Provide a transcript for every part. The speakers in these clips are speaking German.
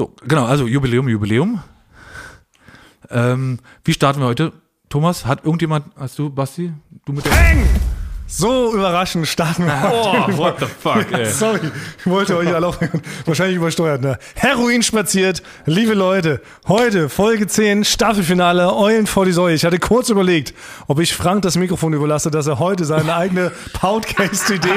So, genau, also Jubiläum, Jubiläum. Ähm, wie starten wir heute? Thomas, hat irgendjemand, hast du, Basti, du mit der... Bang! So überraschend starten wir. Oh, what the fuck, ey. Sorry, ich wollte euch alle auch wahrscheinlich übersteuert. Ne? Heroin spaziert, liebe Leute, heute Folge 10, Staffelfinale, Eulen vor die Säue. Ich hatte kurz überlegt, ob ich Frank das Mikrofon überlasse, dass er heute seine eigene Podcast-Idee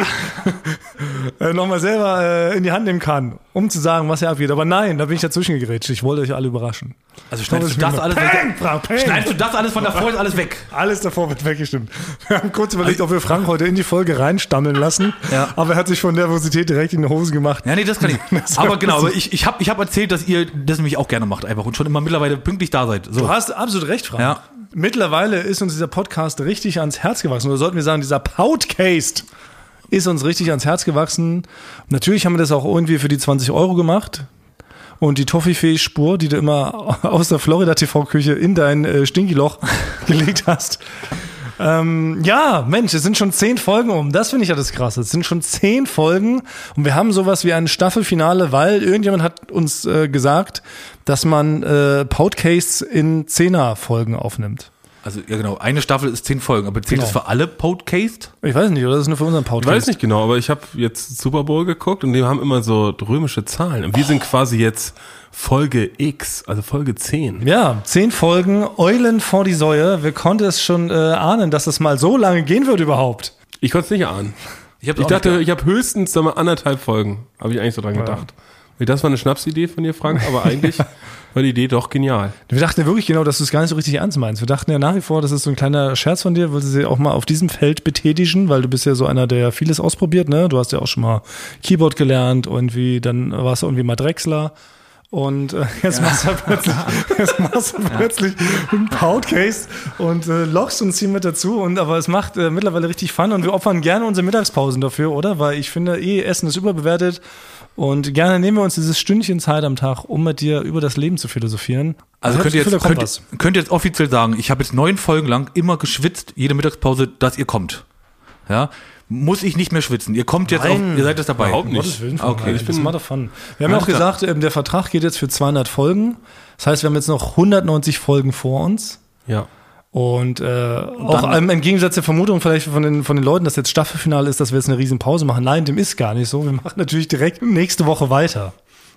äh, nochmal selber äh, in die Hand nehmen kann, um zu sagen, was er abgeht. Aber nein, da bin ich dazwischen gegrätscht. Ich wollte euch alle überraschen. Also schneidest du das alles Peng, weg? Frank, Peng. Schneidest du das alles von davor ist alles weg? Alles davor wird weggestimmt. Wir haben kurz überlegt, ob wir Frank heute in die Folge reinstammeln lassen. Ja. Aber er hat sich von Nervosität direkt in die Hose gemacht. Ja, nee, das kann ich. Aber genau, aber ich, ich habe ich hab erzählt, dass ihr das nämlich auch gerne macht einfach und schon immer mittlerweile pünktlich da seid. So. Du hast absolut recht, Frank. Ja. Mittlerweile ist uns dieser Podcast richtig ans Herz gewachsen. Oder sollten wir sagen, dieser Podcast ist uns richtig ans Herz gewachsen. Natürlich haben wir das auch irgendwie für die 20 Euro gemacht. Und die Toffifee-Spur, die du immer aus der Florida-TV-Küche in dein äh, Stinkiloch gelegt hast. Ähm, ja, Mensch, es sind schon zehn Folgen um. Das finde ich ja das Krasse. Es sind schon zehn Folgen und wir haben sowas wie ein Staffelfinale, weil irgendjemand hat uns äh, gesagt, dass man äh, Podcasts in Zehner-Folgen aufnimmt. Also ja genau, eine Staffel ist zehn Folgen, aber zählt Genau. das für alle Podcast? Ich weiß nicht, oder das ist nur für unseren Ich Podcast? weiß nicht genau, aber ich habe jetzt Super Bowl geguckt und die haben immer so römische Zahlen. Und wir sind quasi jetzt Folge X, also Folge 10. Ja, zehn Folgen, Eulen vor die Säue. Wer konnte es schon äh, ahnen, dass das mal so lange gehen wird überhaupt? Ich konnte es nicht ahnen. Ich, Ich dachte, ich habe höchstens sag mal, anderthalb Folgen, habe ich eigentlich so dran gedacht. Das war eine Schnapsidee von dir, Frank, aber eigentlich war die Idee doch genial. Wir dachten ja wirklich genau, dass du es gar nicht so richtig ernst meinst. Wir dachten ja nach wie vor, das ist so ein kleiner Scherz von dir, wolltest du sie auch mal auf diesem Feld betätigen, weil du bist ja so einer, der vieles ausprobiert, ne? Du hast ja auch schon mal Keyboard gelernt, irgendwie, dann warst du irgendwie mal Drechsler. Und äh, jetzt, machst du plötzlich, jetzt machst du plötzlich einen Podcast und äh, lockst uns hier mit dazu. Und aber es macht äh, mittlerweile richtig Fun und wir opfern gerne unsere Mittagspausen dafür, oder? Weil ich finde, eh, Essen ist überbewertet. Und gerne nehmen wir uns dieses Stündchen Zeit am Tag, um mit dir über das Leben zu philosophieren. Also könnt ihr, das jetzt, könnt, könnt ihr jetzt offiziell sagen, ich habe jetzt neun Folgen lang immer geschwitzt, jede Mittagspause, dass ihr kommt. Ja, muss ich nicht mehr schwitzen. Ihr kommt jetzt Nein, auf, ihr seid jetzt dabei. überhaupt nicht. Willen, Okay, okay, ich bin mal davon. Wir haben Alles auch gesagt, ähm, der Vertrag geht jetzt für 200 Folgen. Das heißt, wir haben jetzt noch 190 Folgen vor uns. Ja. Und äh, auch ähm, im Gegensatz der Vermutung vielleicht von den, von den Leuten, dass jetzt Staffelfinale ist, dass wir jetzt eine riesen Pause machen. Nein, dem ist gar nicht so. Wir machen natürlich direkt nächste Woche weiter.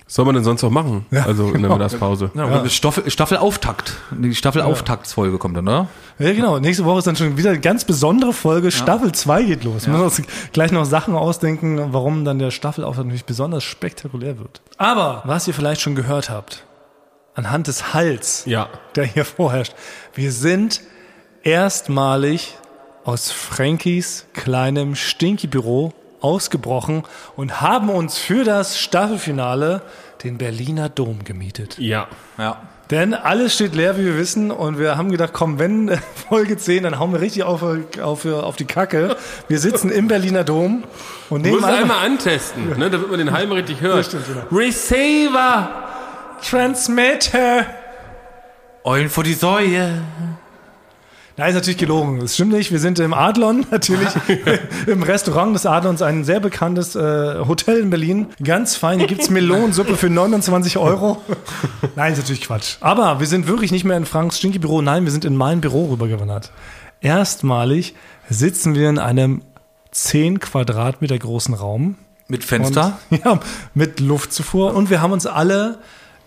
Was soll man denn sonst noch machen? also in der genau. Mittagspause. Ja, ja. Staffel, Staffelauftakt. Die Staffelauftaktsfolge kommt dann, oder? Ja, genau. Nächste Woche ist dann schon wieder eine ganz besondere Folge. Staffel 2 geht los. Wir müssen uns gleich noch Sachen ausdenken, warum dann der Staffelauftrag natürlich besonders spektakulär wird. Aber was ihr vielleicht schon gehört habt, anhand des Hals, Ja. der hier vorherrscht, wir sind erstmalig aus Frankies kleinem Stinky-Büro ausgebrochen und haben uns für das Staffelfinale den Berliner Dom gemietet. Ja. Ja. Denn alles steht leer, wie wir wissen. Und wir haben gedacht, komm, wenn Folge 10, dann hauen wir richtig auf, auf, auf die Kacke. Wir sitzen im Berliner Dom und Du nehmen musst einfach einmal antesten, ne, damit man den Halm richtig hört. stimmt, genau. Receiver! Transmitter. Eulen vor die Säue. Nein, ist natürlich gelogen. Das stimmt nicht. Wir sind im Adlon, natürlich im Restaurant des Adlons, ein sehr bekanntes äh, Hotel in Berlin. Ganz fein. Hier gibt's Melonensuppe für 29 Euro. Nein, ist natürlich Quatsch. Aber wir sind wirklich nicht mehr in Franks Stinky-Büro. Nein, wir sind in mein Büro rübergewandert. Erstmalig sitzen wir in einem 10 Quadratmeter großen Raum. Mit Fenster. Und, ja, mit Luftzufuhr. Und wir haben uns alle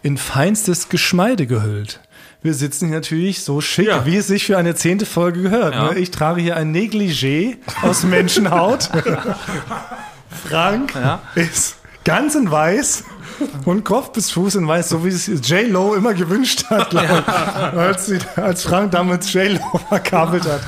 in feinstes Geschmeide gehüllt. Wir sitzen hier natürlich so schick, Ja. wie es sich für eine zehnte Folge gehört. Ja. Ne? Ich trage hier ein Negligé aus Menschenhaut. Frank Ja. ist ganz in weiß und Kopf bis Fuß in weiß, so wie es J-Lo immer gewünscht hat, ich, als, sie, als Frank damals J-Lo verkabelt hat.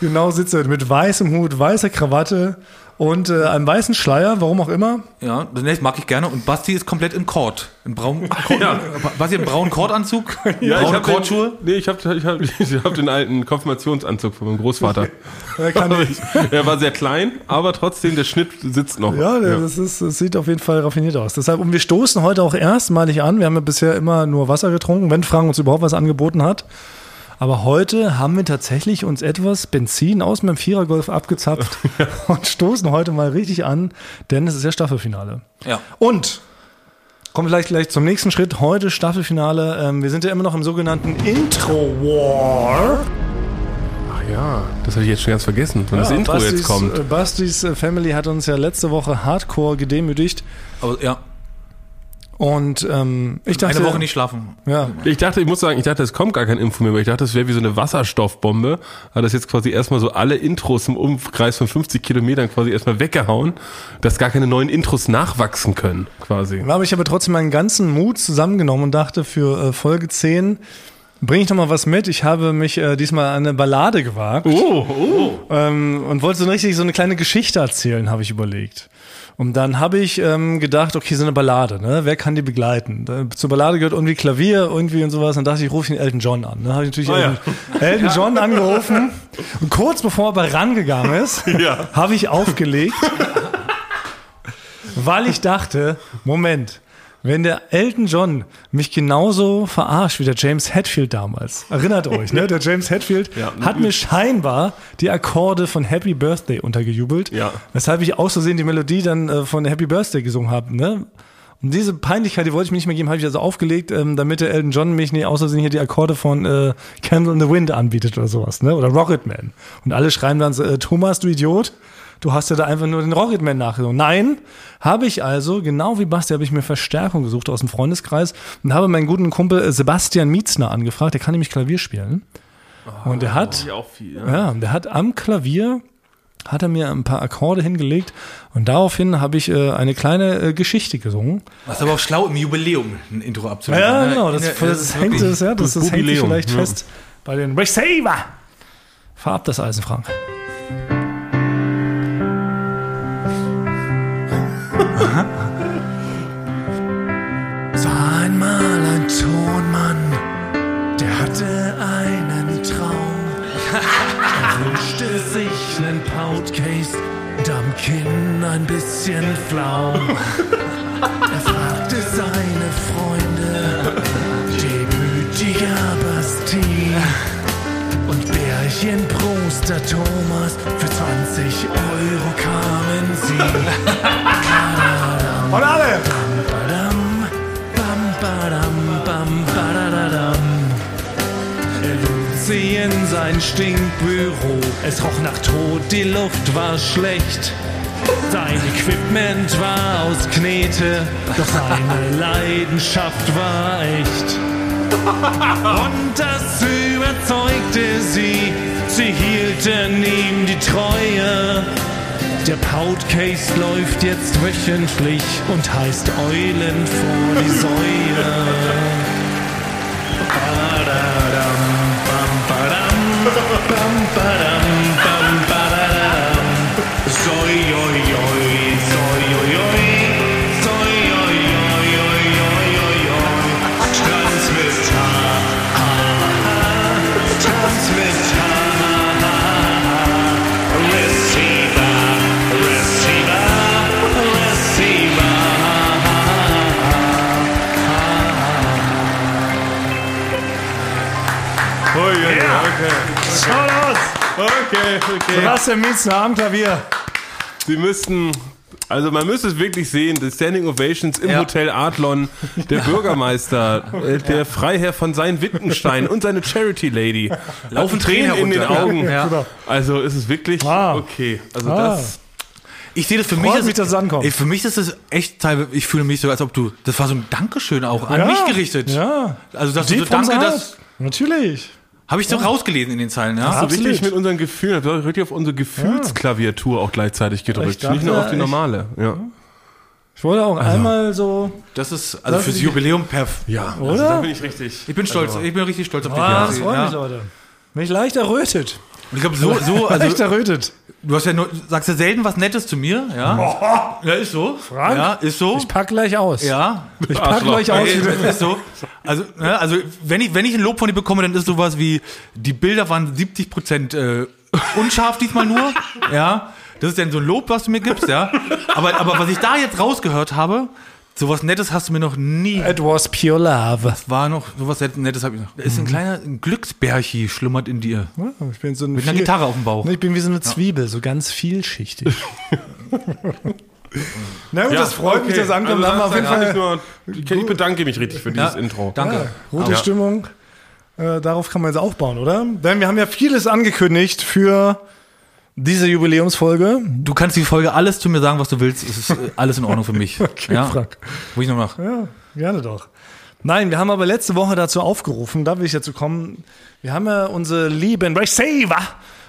Genau sitzt er mit weißem Hut, weißer Krawatte und äh, einem weißen Schleier, warum auch immer. Ja, das mag ich gerne. Und Basti ist komplett in Kord. In braun, ja. Basti im braunen Kordanzug. Ja, ich braune hab Kordschuhe. Den, nee, ich habe ich hab, ich hab den alten Konfirmationsanzug von meinem Großvater. Er kann Aber ich, er war sehr klein, aber trotzdem, der Schnitt sitzt noch. Ja, Das, ist, das sieht auf jeden Fall raffiniert aus. Deshalb, und wir stoßen heute auch erstmalig an. Wir haben ja bisher immer nur Wasser getrunken, wenn Frank uns überhaupt was angeboten hat. Aber heute haben wir tatsächlich uns etwas Benzin aus meinem Vierergolf abgezapft und stoßen heute mal richtig an, denn es ist ja Staffelfinale. Ja. Und Kommen wir vielleicht gleich zum nächsten Schritt. Heute Staffelfinale. Ähm, wir sind ja immer noch im sogenannten Intro War. Ach ja, das hatte ich jetzt schon ganz vergessen, wenn das Intro Bastis, jetzt kommt. äh, Bastis äh, Family hat uns ja letzte Woche hardcore gedemütigt. Aber ja, Und ähm, ich dachte. eine Woche nicht schlafen. Ja. Ich dachte, ich muss sagen, ich dachte, es kommt gar kein Info mehr, weil ich dachte, das wäre wie so eine Wasserstoffbombe. Aber das jetzt quasi erstmal so alle Intros im Umkreis von 50 Kilometern quasi erstmal weggehauen, dass gar keine neuen Intros nachwachsen können, quasi. Da habe ich aber trotzdem meinen ganzen Mut zusammengenommen und dachte, für äh, Folge 10 bringe ich noch mal was mit. Ich habe mich äh, diesmal an eine Ballade gewagt Oh, oh. ähm, und wollte so richtig so eine kleine Geschichte erzählen, habe ich überlegt. Und dann habe ich ähm, gedacht, okay, so eine Ballade, ne? Wer kann die begleiten? Da, zur Ballade gehört irgendwie Klavier, irgendwie und sowas. Und dachte ich, rufe ich den Elton John an. Ne? Habe ich natürlich Ah, Elton, Elton John angerufen. Und kurz bevor er aber rangegangen ist, Ja. habe ich aufgelegt, weil ich dachte, Moment, wenn der Elton John mich genauso verarscht wie der James Hetfield damals, erinnert euch, ne? Der James Hetfield Ja. hat mir scheinbar die Akkorde von Happy Birthday untergejubelt, Ja. weshalb ich aus Versehen die Melodie dann äh, von Happy Birthday gesungen habe, ne? Und diese Peinlichkeit, die wollte ich mir nicht mehr geben, habe ich also aufgelegt, ähm, damit der Elton John mich nicht aus Versehen hier die Akkorde von äh, Candle in the Wind anbietet oder sowas, ne? Oder Rocketman. Und alle schreiben dann so, äh, Thomas, du Idiot, du hast ja da einfach nur den Rocketman nachgesungen. Nein, habe ich also, genau wie Basti, habe ich mir Verstärkung gesucht aus dem Freundeskreis und habe meinen guten Kumpel äh, Sebastian Mietzner angefragt, der kann nämlich Klavier spielen. Und der hat, auch viel. ja, der hat am Klavier hat er mir ein paar Akkorde hingelegt und daraufhin habe ich äh, eine kleine äh, Geschichte gesungen. Das ist aber auch schlau, im Jubiläum ein Intro abzuliefern. Ja, genau, das, das, ist hängt es, ja, das, das hängt sich vielleicht ja. fest bei den Receiver. Fahr ab das Eisen, Frank. Es war einmal ein Tonmann, der hatte einen Traum. Er wünschte sich einen Poutcase und am Kinn ein bisschen Flaum. Er fragte seine Freunde, Demütiger Basti und Bärchen Proster Thomas. Für 20 Euro kamen sie. Und alle! Er sie in sein Stinkbüro. Es roch nach Tod, die Luft war schlecht. Sein Equipment war aus Knete, doch seine Leidenschaft war echt. Und das überzeugte sie, sie hielten ihm die Treue. Der Poutcase läuft jetzt wöchentlich und heißt Eulen vor die Säue. Okay. Sebastian Mietzner am Klavier. Sie müssten, also man müsste es wirklich sehen, die Standing Ovations im Ja. Hotel Adlon, der Bürgermeister, äh, der Freiherr von Sein-Wittenstein und seine Charity Lady laufen Tränen in den. Augen. Ja. Also ist es wirklich Ah. okay. Also Ah. das, Ich sehe das für Freut mich, mich, dass es ankommt. Ey, für mich ist das echt teilweise, ich fühle mich so, als ob du, das war so ein Dankeschön auch an Ja, mich gerichtet. Ja. Also, dass du Deep so danke, das heart. Natürlich. Habe ich so rausgelesen in den Zeilen, ja. so Absolut. richtig mit unseren Gefühlen, war richtig auf unsere Gefühlsklaviatur auch gleichzeitig gedrückt. Dachte, Nicht nur auf die ich- normale. Ja, Ich wollte auch einmal so. Das ist, also Das fürs ist- Jubiläum perf. ja Oder? Also da bin ich richtig. Ich bin stolz, ich bin richtig stolz auf dich. Ah, ja. das freut mich, Leute. Bin ich leicht errötet. Und ich glaube, so, so, also, errötet. du hast ja nur, sagst ja selten was Nettes zu mir, ja. Ja, ist so. Frank? Ja, ist so. Ich pack gleich aus. Ja. Ich pack gleich aus. Ist so. Also, ne, also wenn ich wenn ich ein Lob von dir bekomme, dann ist sowas wie die Bilder waren 70 Prozent äh, unscharf diesmal nur. Ja, das ist dann so ein Lob, was du mir gibst, ja. Aber aber was ich da jetzt rausgehört habe, sowas Nettes hast du mir noch nie. It was pure love. War noch sowas Nettes habe ich noch. Da ist ein kleiner ein Glücksbärchi schlummert in dir Ich bin so ein mit einer viel- Gitarre auf dem Bauch. Ich bin wie so eine Zwiebel, so ganz vielschichtig. Na gut, das freut mich, okay. dass ankommt. Also auf jeden das kann Fall ich, nur, ich bedanke mich richtig für dieses Ja. Intro. Danke. Ja, gute Ja. Stimmung. Äh, darauf kann man jetzt aufbauen, oder? Denn wir haben ja vieles angekündigt für diese Jubiläumsfolge. Du kannst die Folge alles zu mir sagen, was du willst. Es ist äh, alles in Ordnung für mich. Okay, ja. Frank. Wo ich noch nach. Ja, gerne doch. Nein, wir haben aber letzte Woche dazu aufgerufen, da will ich dazu kommen. Wir haben ja unsere lieben Receiver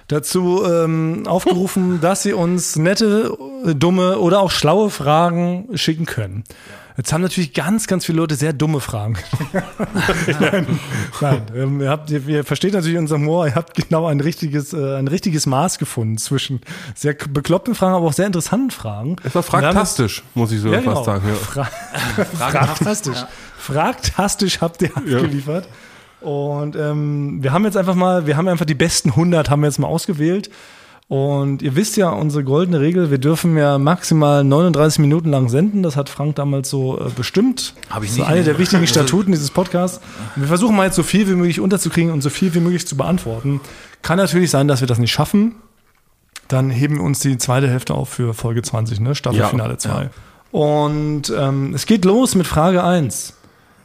dazu ähm, aufgerufen, dass sie uns nette, äh, dumme oder auch schlaue Fragen schicken können. Jetzt haben natürlich ganz, ganz viele Leute sehr dumme Fragen. nein, nein ähm, ihr, habt, ihr, ihr versteht natürlich unseren Humor. Ihr habt genau ein richtiges, äh, ein richtiges Maß gefunden zwischen sehr bekloppten Fragen, aber auch sehr interessanten Fragen. Es war fragtastisch, muss ich so ja, fast genau. sagen. Ja. Fra Fragtastisch. Fragtastisch habt ihr abgeliefert. Und ähm, wir haben jetzt einfach mal, wir haben einfach die besten 100 haben wir jetzt mal ausgewählt. Und ihr wisst ja, unsere goldene Regel, wir dürfen ja maximal 39 Minuten lang senden. Das hat Frank damals so äh, bestimmt. Hab ich das ist nicht. eine der wichtigen Statuten dieses Podcasts. Und wir versuchen mal jetzt so viel wie möglich unterzukriegen und so viel wie möglich zu beantworten. Kann natürlich sein, dass wir das nicht schaffen. Dann heben wir uns die zweite Hälfte auf für Folge 20, ne? Staffelfinale Ja, 2. Und ähm, es geht los mit Frage 1.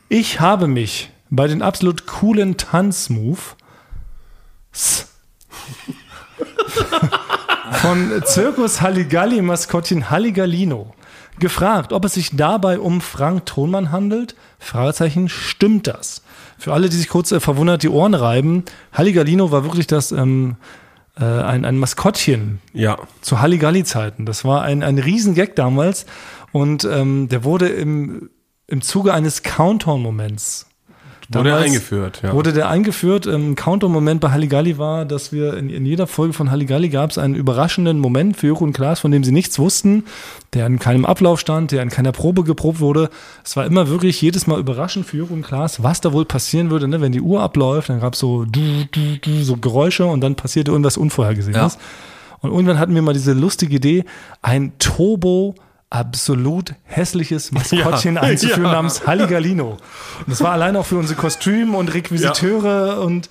Ich habe mich bei den absolut coolen Tanzmove von Zirkus Halligalli Maskottchen Halligalino gefragt, ob es sich dabei um Frank Thonmann handelt. Fragezeichen, stimmt das? Für alle, die sich kurz äh, verwundert die Ohren reiben, Halligalino war wirklich das ähm, äh, ein, ein Maskottchen ja. zu Halligalli-Zeiten. Das war ein, ein Riesengag damals und ähm, der wurde im, im Zuge eines Countdown-Moments Wurde Damals eingeführt, ja. Wurde der eingeführt. Ein Countdown-Moment bei Halligalli war, dass wir in, in jeder Folge von Halligalli gab es einen überraschenden Moment für Joko und Klaas, von dem sie nichts wussten, der in keinem Ablauf stand, der in keiner Probe geprobt wurde. Es war immer wirklich jedes Mal überraschend für Joko und Klaas, was da wohl passieren würde, ne? wenn die Uhr abläuft, dann gab es so, du, du, du, so Geräusche und dann passierte irgendwas Unvorhergesehenes. Ja. Und irgendwann hatten wir mal diese lustige Idee, ein Turbo absolut hässliches Maskottchen Ja, einzuführen ja. namens Halligalino. Und das war allein auch für unsere Kostüm- und Requisiteure und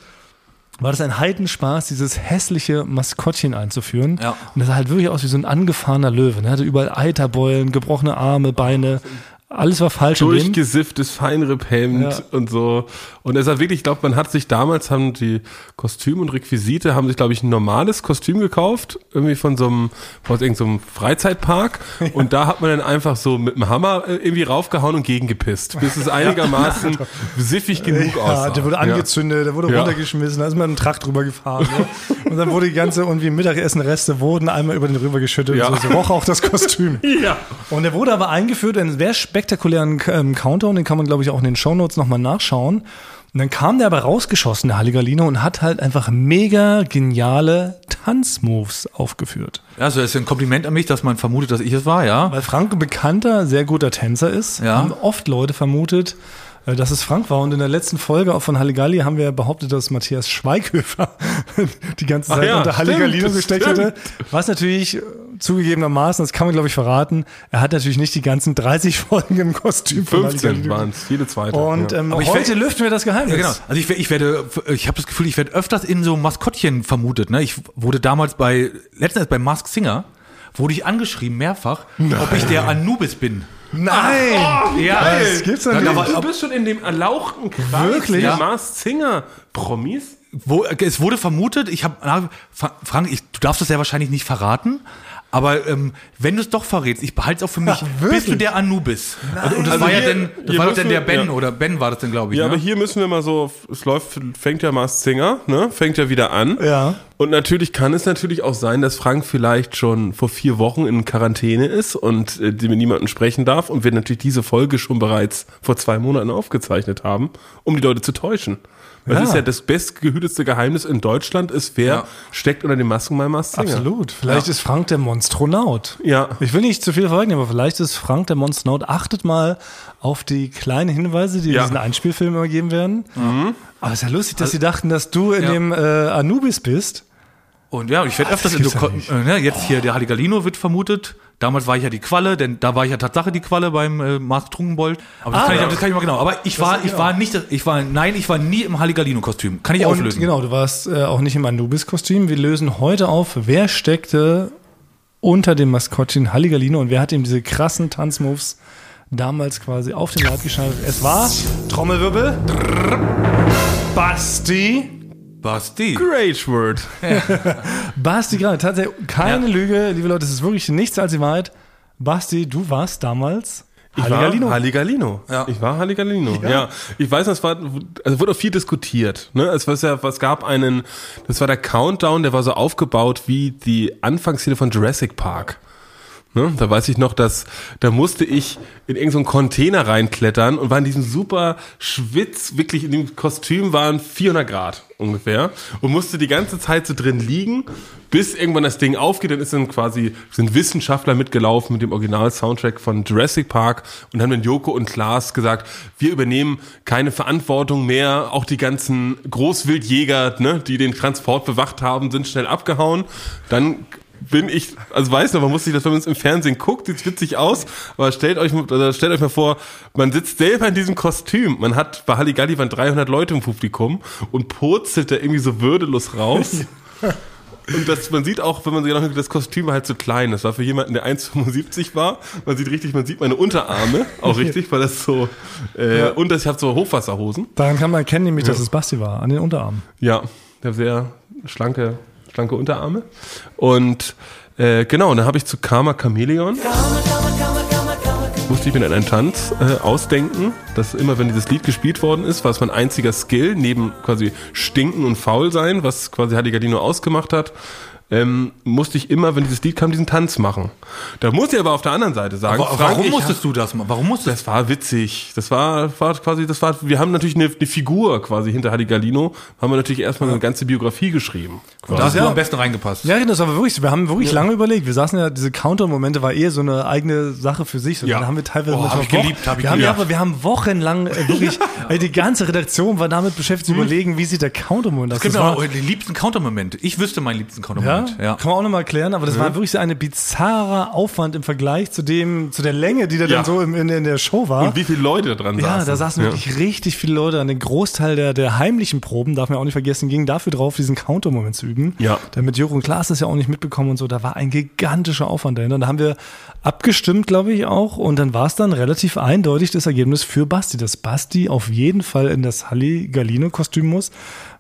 war das ein Heidenspaß, dieses hässliche Maskottchen einzuführen. Ja. Und das sah halt wirklich aus wie so ein angefahrener Löwe. Er hatte überall Eiterbeulen, gebrochene Arme, Beine. Alles war falsch. Durchgesifftes Feinripphemd Ja. und so. Und es war wirklich, ich glaube, man hat sich damals, haben die Kostüme und Requisite, haben sich, glaube ich, ein normales Kostüm gekauft, irgendwie von so einem, von irgendeinem Freizeitpark. Und da hat man dann einfach so mit dem Hammer äh, irgendwie raufgehauen und gegengepisst, bis es einigermaßen siffig genug Ja, aussah. der wurde angezündet, der wurde Ja. runtergeschmissen, da ist man ein Trakt drüber gefahren. Ne? Und dann wurde die ganze irgendwie Mittagessenreste wurden einmal über den rüber geschüttet. Ja. So, so roch auch das Kostüm. Ja. Und der wurde aber eingeführt in sehr spektakulären ähm, Countdown, den kann man, glaube ich, auch in den Shownotes nochmal nachschauen. Und dann kam der aber rausgeschossen, der Halligalino, und hat halt einfach mega geniale Tanzmoves aufgeführt. Ja, also das ist ein Kompliment an mich, dass man vermutet, dass ich es war, ja. Weil Frank ein bekannter, sehr guter Tänzer ist, Ja. haben oft Leute vermutet, äh, dass es Frank war. Und in der letzten Folge auch von Halligalli haben wir behauptet, dass Matthias Schweighöfer die ganze Zeit ja, unter Halligalino gesteckt hätte. Was natürlich zugegebenermaßen, das kann man glaube ich verraten, er hat natürlich nicht die ganzen 30 Folgen im Kostüm von 15 Halligalli. waren es, jede zweite. Und ja. ähm, Aber ich heute werd- lüften wir das Geheimnis. Ja, genau. Also ich, ich werde, ich habe das Gefühl, ich werde öfters in so Maskottchen vermutet. Ne? Ich wurde damals bei, letztens bei Mask Singer, wurde ich angeschrieben mehrfach, ob ich der Anubis bin. Nein! Ja, Das gibt's doch nicht. war- du bist schon in dem erlauchten Kreis Wirklich? der Ja. Mars Singer Promis. Wo, es wurde vermutet, ich habe, Frank, ich, du darfst das ja wahrscheinlich nicht verraten, aber ähm, wenn du es doch verrätst, ich behalte es auch für mich, wirklich? bist du der Anubis? Und, und das Also war ja hier- dann, das hier war doch dann der Ben ja. oder Ben war das dann, glaube ich. Ja, ne? aber hier müssen wir mal so, es läuft, fängt ja Mars Singer, ne? Fängt ja wieder an. Ja. Und natürlich kann es natürlich auch sein, dass Frank vielleicht schon vor vier Wochen in Quarantäne ist und äh, mit niemandem sprechen darf und wir natürlich diese Folge schon bereits vor zwei Monaten aufgezeichnet haben, um die Leute zu täuschen. Weil Ja. Das ist ja das bestgehütetste Geheimnis in Deutschland, ist wer Ja. steckt unter den Masken bei Mars Singer. Absolut. Vielleicht ist Frank der Monstronaut. Ja. Ich will nicht zu viel verweignen, aber vielleicht ist Frank der Monstronaut. Achtet mal auf die kleinen Hinweise, die Ja. diesen Einspielfilm immer geben werden. Aber es ist ja lustig, dass sie dachten, dass du in Ja. dem äh, Anubis bist. Und ja, ich werde öfters das in so, ja jetzt hier der Halligalino wird vermutet. Damals war ich ja die Qualle, denn da war ich ja Tatsache die Qualle beim äh, Mars Trunkenbold. Aber das, Ah, kann ich, das kann ich mal genau. Aber ich war, ich war nicht, ich war, nein, ich war nie im Halligalino-Kostüm. Kann ich Und auflösen. genau, du warst äh, auch nicht im Anubis-Kostüm. Wir lösen heute auf, wer steckte unter dem Maskottchen Halligalino und wer hat ihm diese krassen Tanzmoves damals quasi auf den Leib geschnallt? Es war Trommelwirbel. Basti. Basti. Great word. Basti gerade, tatsächlich keine Lüge, liebe Leute, es ist wirklich nichts als die Wahrheit. Basti, du warst damals Ich Halligalino. war Halligalino. Ja. Ich war Halligalino. Ja. Ich weiß, es war, also wurde auch viel diskutiert. Ne? Es, war ja, es gab einen, das war der Countdown, der war so aufgebaut wie die Anfangsszene von Jurassic Park. Ne? Da weiß ich noch, dass da musste ich in irgendeinen Container reinklettern und war in diesem super Schwitz, wirklich in dem Kostüm waren 400 Grad ungefähr und musste die ganze Zeit so drin liegen, bis irgendwann das Ding aufgeht. Dann ist dann quasi sind Wissenschaftler mitgelaufen mit dem Original-Soundtrack von Jurassic Park und haben dann Joko und Klaas gesagt, wir übernehmen keine Verantwortung mehr. Auch die ganzen Großwildjäger, ne, die den Transport bewacht haben, sind schnell abgehauen. Dann bin ich, also weiß noch, man muss sich das, wenn man es im Fernsehen guckt, sieht witzig aus, aber stellt euch, also stellt euch mal vor, man sitzt selber in diesem Kostüm, man hat, bei Halligalli waren 300 Leute im Publikum und purzelt da irgendwie so würdelos raus. Und das, man sieht auch, wenn man sich noch das Kostüm war halt so klein. Das war für jemanden, der 1,75 war. Man sieht richtig, man sieht meine Unterarme auch richtig, weil das so, äh, und das, ich habe so Hochwasserhosen. Daran kann man erkennen, nämlich, dass es Basti war, an den Unterarmen. Ja, der sehr schlanke, schlanke Unterarme. Und äh, genau, dann habe ich zu Karma Chameleon. Musste ich mir dann einen Tanz äh, ausdenken, dass immer, wenn dieses Lied gespielt worden ist, war es mein einziger Skill, neben quasi Stinken und Faul sein, was quasi Halligalino ausgemacht hat, ähm, musste ich immer, wenn dieses Lied kam, diesen Tanz machen. Da muss ich aber auf der anderen Seite sagen, Wa- Frank, Warum musstest du das machen? Warum musstest das war witzig. Das war, war quasi, das war, wir haben natürlich eine, eine Figur quasi hinter Halligalino, haben wir natürlich erstmal eine ganze Biografie geschrieben. du? Da hast Ja. du am besten reingepasst. Ja, das war wirklich, wir haben wirklich lange überlegt. Wir saßen ja, diese Counter-Momente war eher so eine eigene Sache für sich. So, Ja. Da haben wir teilweise Oh, hab ich Wochen- geliebt, hab ich wir haben, geliebt. ja, aber wir haben wochenlang äh, wirklich, ey, die ganze Redaktion war damit beschäftigt zu überlegen, wie sieht der Counter-Moment aus. Es gibt Das ja war- auch den liebsten Countermoment. Ich wüsste meinen liebsten Ja, Countermoment. Ja. kann man auch nochmal erklären, aber das war wirklich so eine bizarrer Aufwand im Vergleich zu dem, zu der Länge, die da Ja. dann so in, in der Show war. Und wie viele Leute da dran Ja, saßen. da saßen wirklich richtig viele Leute. An den Großteil der, der heimlichen Proben, darf man auch nicht vergessen, ging dafür drauf, diesen Counter-Moment zu üben. Ja. Damit Jürgen Klaas das ja auch nicht mitbekommen und so. Da war ein gigantischer Aufwand dahinter. Und da haben wir abgestimmt, glaube ich, auch. Und dann war es dann relativ eindeutig das Ergebnis für Basti, dass Basti auf jeden Fall in das Halli-Galino-Kostüm muss,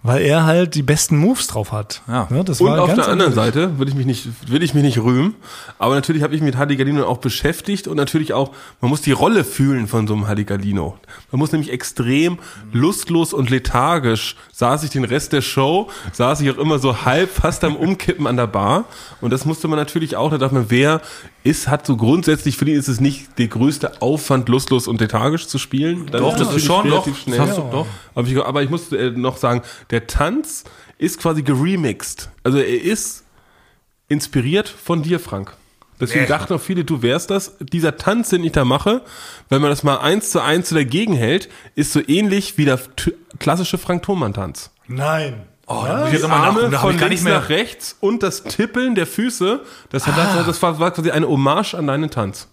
weil er halt die besten Moves drauf hat. Ja. das Und auf ganz der anderen. Seite will ich mich nicht, will ich mich nicht rühmen. Aber natürlich habe ich mich mit Halligalino auch beschäftigt und natürlich auch, man muss die Rolle fühlen von so einem Halligalino. Man muss nämlich extrem lustlos und lethargisch saß ich den Rest der Show, saß ich auch immer so halb fast am Umkippen an der Bar. Und das musste man natürlich auch, da dachte man, wer ist, hat so grundsätzlich, für ihn ist es nicht der größte Aufwand, lustlos und lethargisch zu spielen. Dann Doch, das ist schon, doch. relativ Das schnell. hast du, doch. Aber ich, aber ich muss äh, noch sagen, der Tanz ist quasi geremixed. Also er ist inspiriert von dir, Frank. Deswegen Nee. dachten auch viele, du wärst das. Dieser Tanz, den ich da mache, wenn man das mal eins zu eins dagegen hält, ist so ähnlich wie der klassische Frank Thoman-Tanz. Nein. Oh, ich Die Arme habe von links nicht mehr. nach rechts und das Tippeln der Füße, das, hat, das, das war, war quasi eine Hommage an deinen Tanz.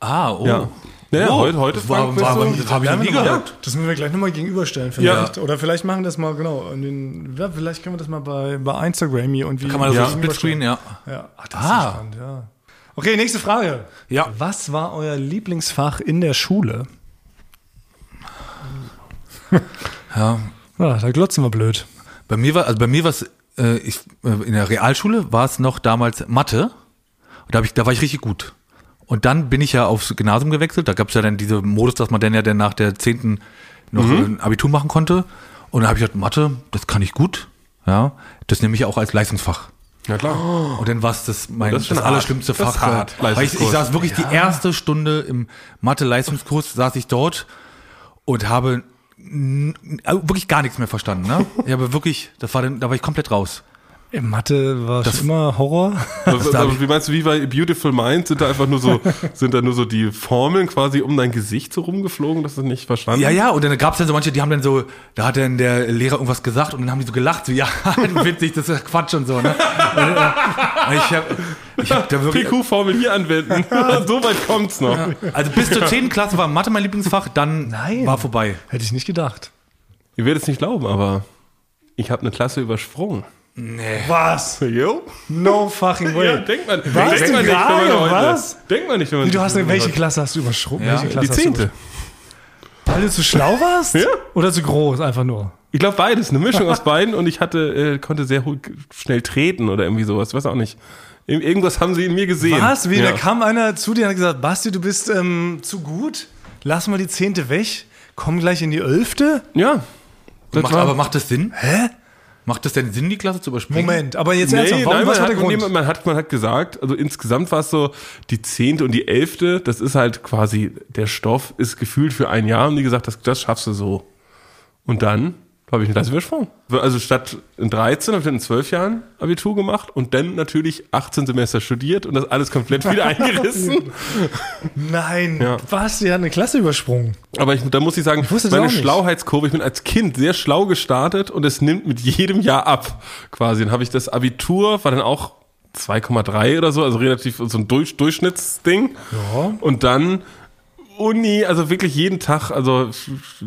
Ah, oh. Ja. Naja, Oh, heute, heute war, Frank, war, du- das habe ich noch nie Ja, gehört. Das müssen wir gleich nochmal gegenüberstellen vielleicht. Oder vielleicht machen wir das mal, genau, den, ja, vielleicht können wir das mal bei, bei Instagram hier irgendwie. Kann man das Ja. so Splitscreen, ja. Ja, Ach, das Ah. ist spannend, ja. Okay, nächste Frage. Ja. Was war euer Lieblingsfach in der Schule? ja. Ja, da glotzen wir blöd. Bei mir war, also bei mir war es, äh, ich, äh, in der Realschule war es noch damals Mathe. Und da, hab ich, da war ich richtig gut. Und dann bin ich ja aufs Gymnasium gewechselt. Da gab es ja dann diese Modus, dass man dann ja dann nach der zehnten noch ein Abitur machen konnte. Und dann habe ich gedacht, Mathe, das kann ich gut. Ja, das nehme ich auch als Leistungsfach. Ja klar. Und dann war es das mein Das das, allerschlimmste Fach. hart, weil ich, ich saß wirklich die erste Stunde im Mathe-Leistungskurs, saß ich dort und habe wirklich gar nichts mehr verstanden. Ne? Ich habe wirklich, das war dann, da war ich komplett raus. In Mathe war schon immer Horror. Hab also, wie meinst du, wie bei Beautiful Mind sind da einfach nur so, sind da nur so die Formeln quasi um dein Gesicht so rumgeflogen, dass du nicht verstanden Ja, ja, und dann gab es dann so manche, die haben dann so, da hat dann der Lehrer irgendwas gesagt und dann haben die so gelacht, so, ja, witzig, das ist Quatsch und so, ne? Ich habe ich hab da wirklich, PQ-Formel hier anwenden. so weit kommt's noch. also bis zur 10. Klasse war Mathe mein Lieblingsfach, dann Nein. war vorbei. Hätte ich nicht gedacht. Ihr werdet es nicht glauben, aber ich habe eine Klasse übersprungen. Was? Jo? No fucking way. Ja, denkt man, Was? denkt man nicht, wenn man was? Denkt man nicht, wenn man Du hast welche Klasse hast du überschrubbt? Ja, welche Klasse Die zehnte. Weil du zu schlau warst? Ja. Oder zu groß, einfach nur? Ich glaube beides, eine Mischung aus beiden und ich hatte, äh, konnte sehr schnell treten oder irgendwie sowas, weiß auch nicht. Ir- Irgendwas haben sie in mir gesehen. Was? Wie, ja. da kam einer zu dir und hat gesagt, Basti, du bist ähm, zu gut, lass mal die zehnte weg, komm gleich in die elfte? Ja. Das Macht, aber macht das Sinn? Hä? Macht das denn Sinn, die Klasse zu überspringen? Moment, aber jetzt Nee, ernsthaft, warum, nein, was man, war hat, der Grund? nee, man, hat, man hat gesagt, also insgesamt war es so, die zehnte und die elfte, das ist halt quasi, der Stoff ist gefühlt für ein Jahr und die gesagt, das, das schaffst du so. Und dann habe ich eine Klasse übersprungen. Also statt in 13 habe ich dann in 12 Jahren Abitur gemacht und dann natürlich 18 Semester studiert und das alles komplett wieder eingerissen. Nein, Ja. Basti hat eine Klasse übersprungen. Aber ich, da muss ich sagen, wusste das meine. Schlauheitskurve, ich bin als Kind sehr schlau gestartet und es nimmt mit jedem Jahr ab. Quasi. Dann habe ich das Abitur, war dann auch 2,3 oder so, also relativ so ein Durch, Durchschnittsding. Ja. Und dann Uni, also wirklich jeden Tag, also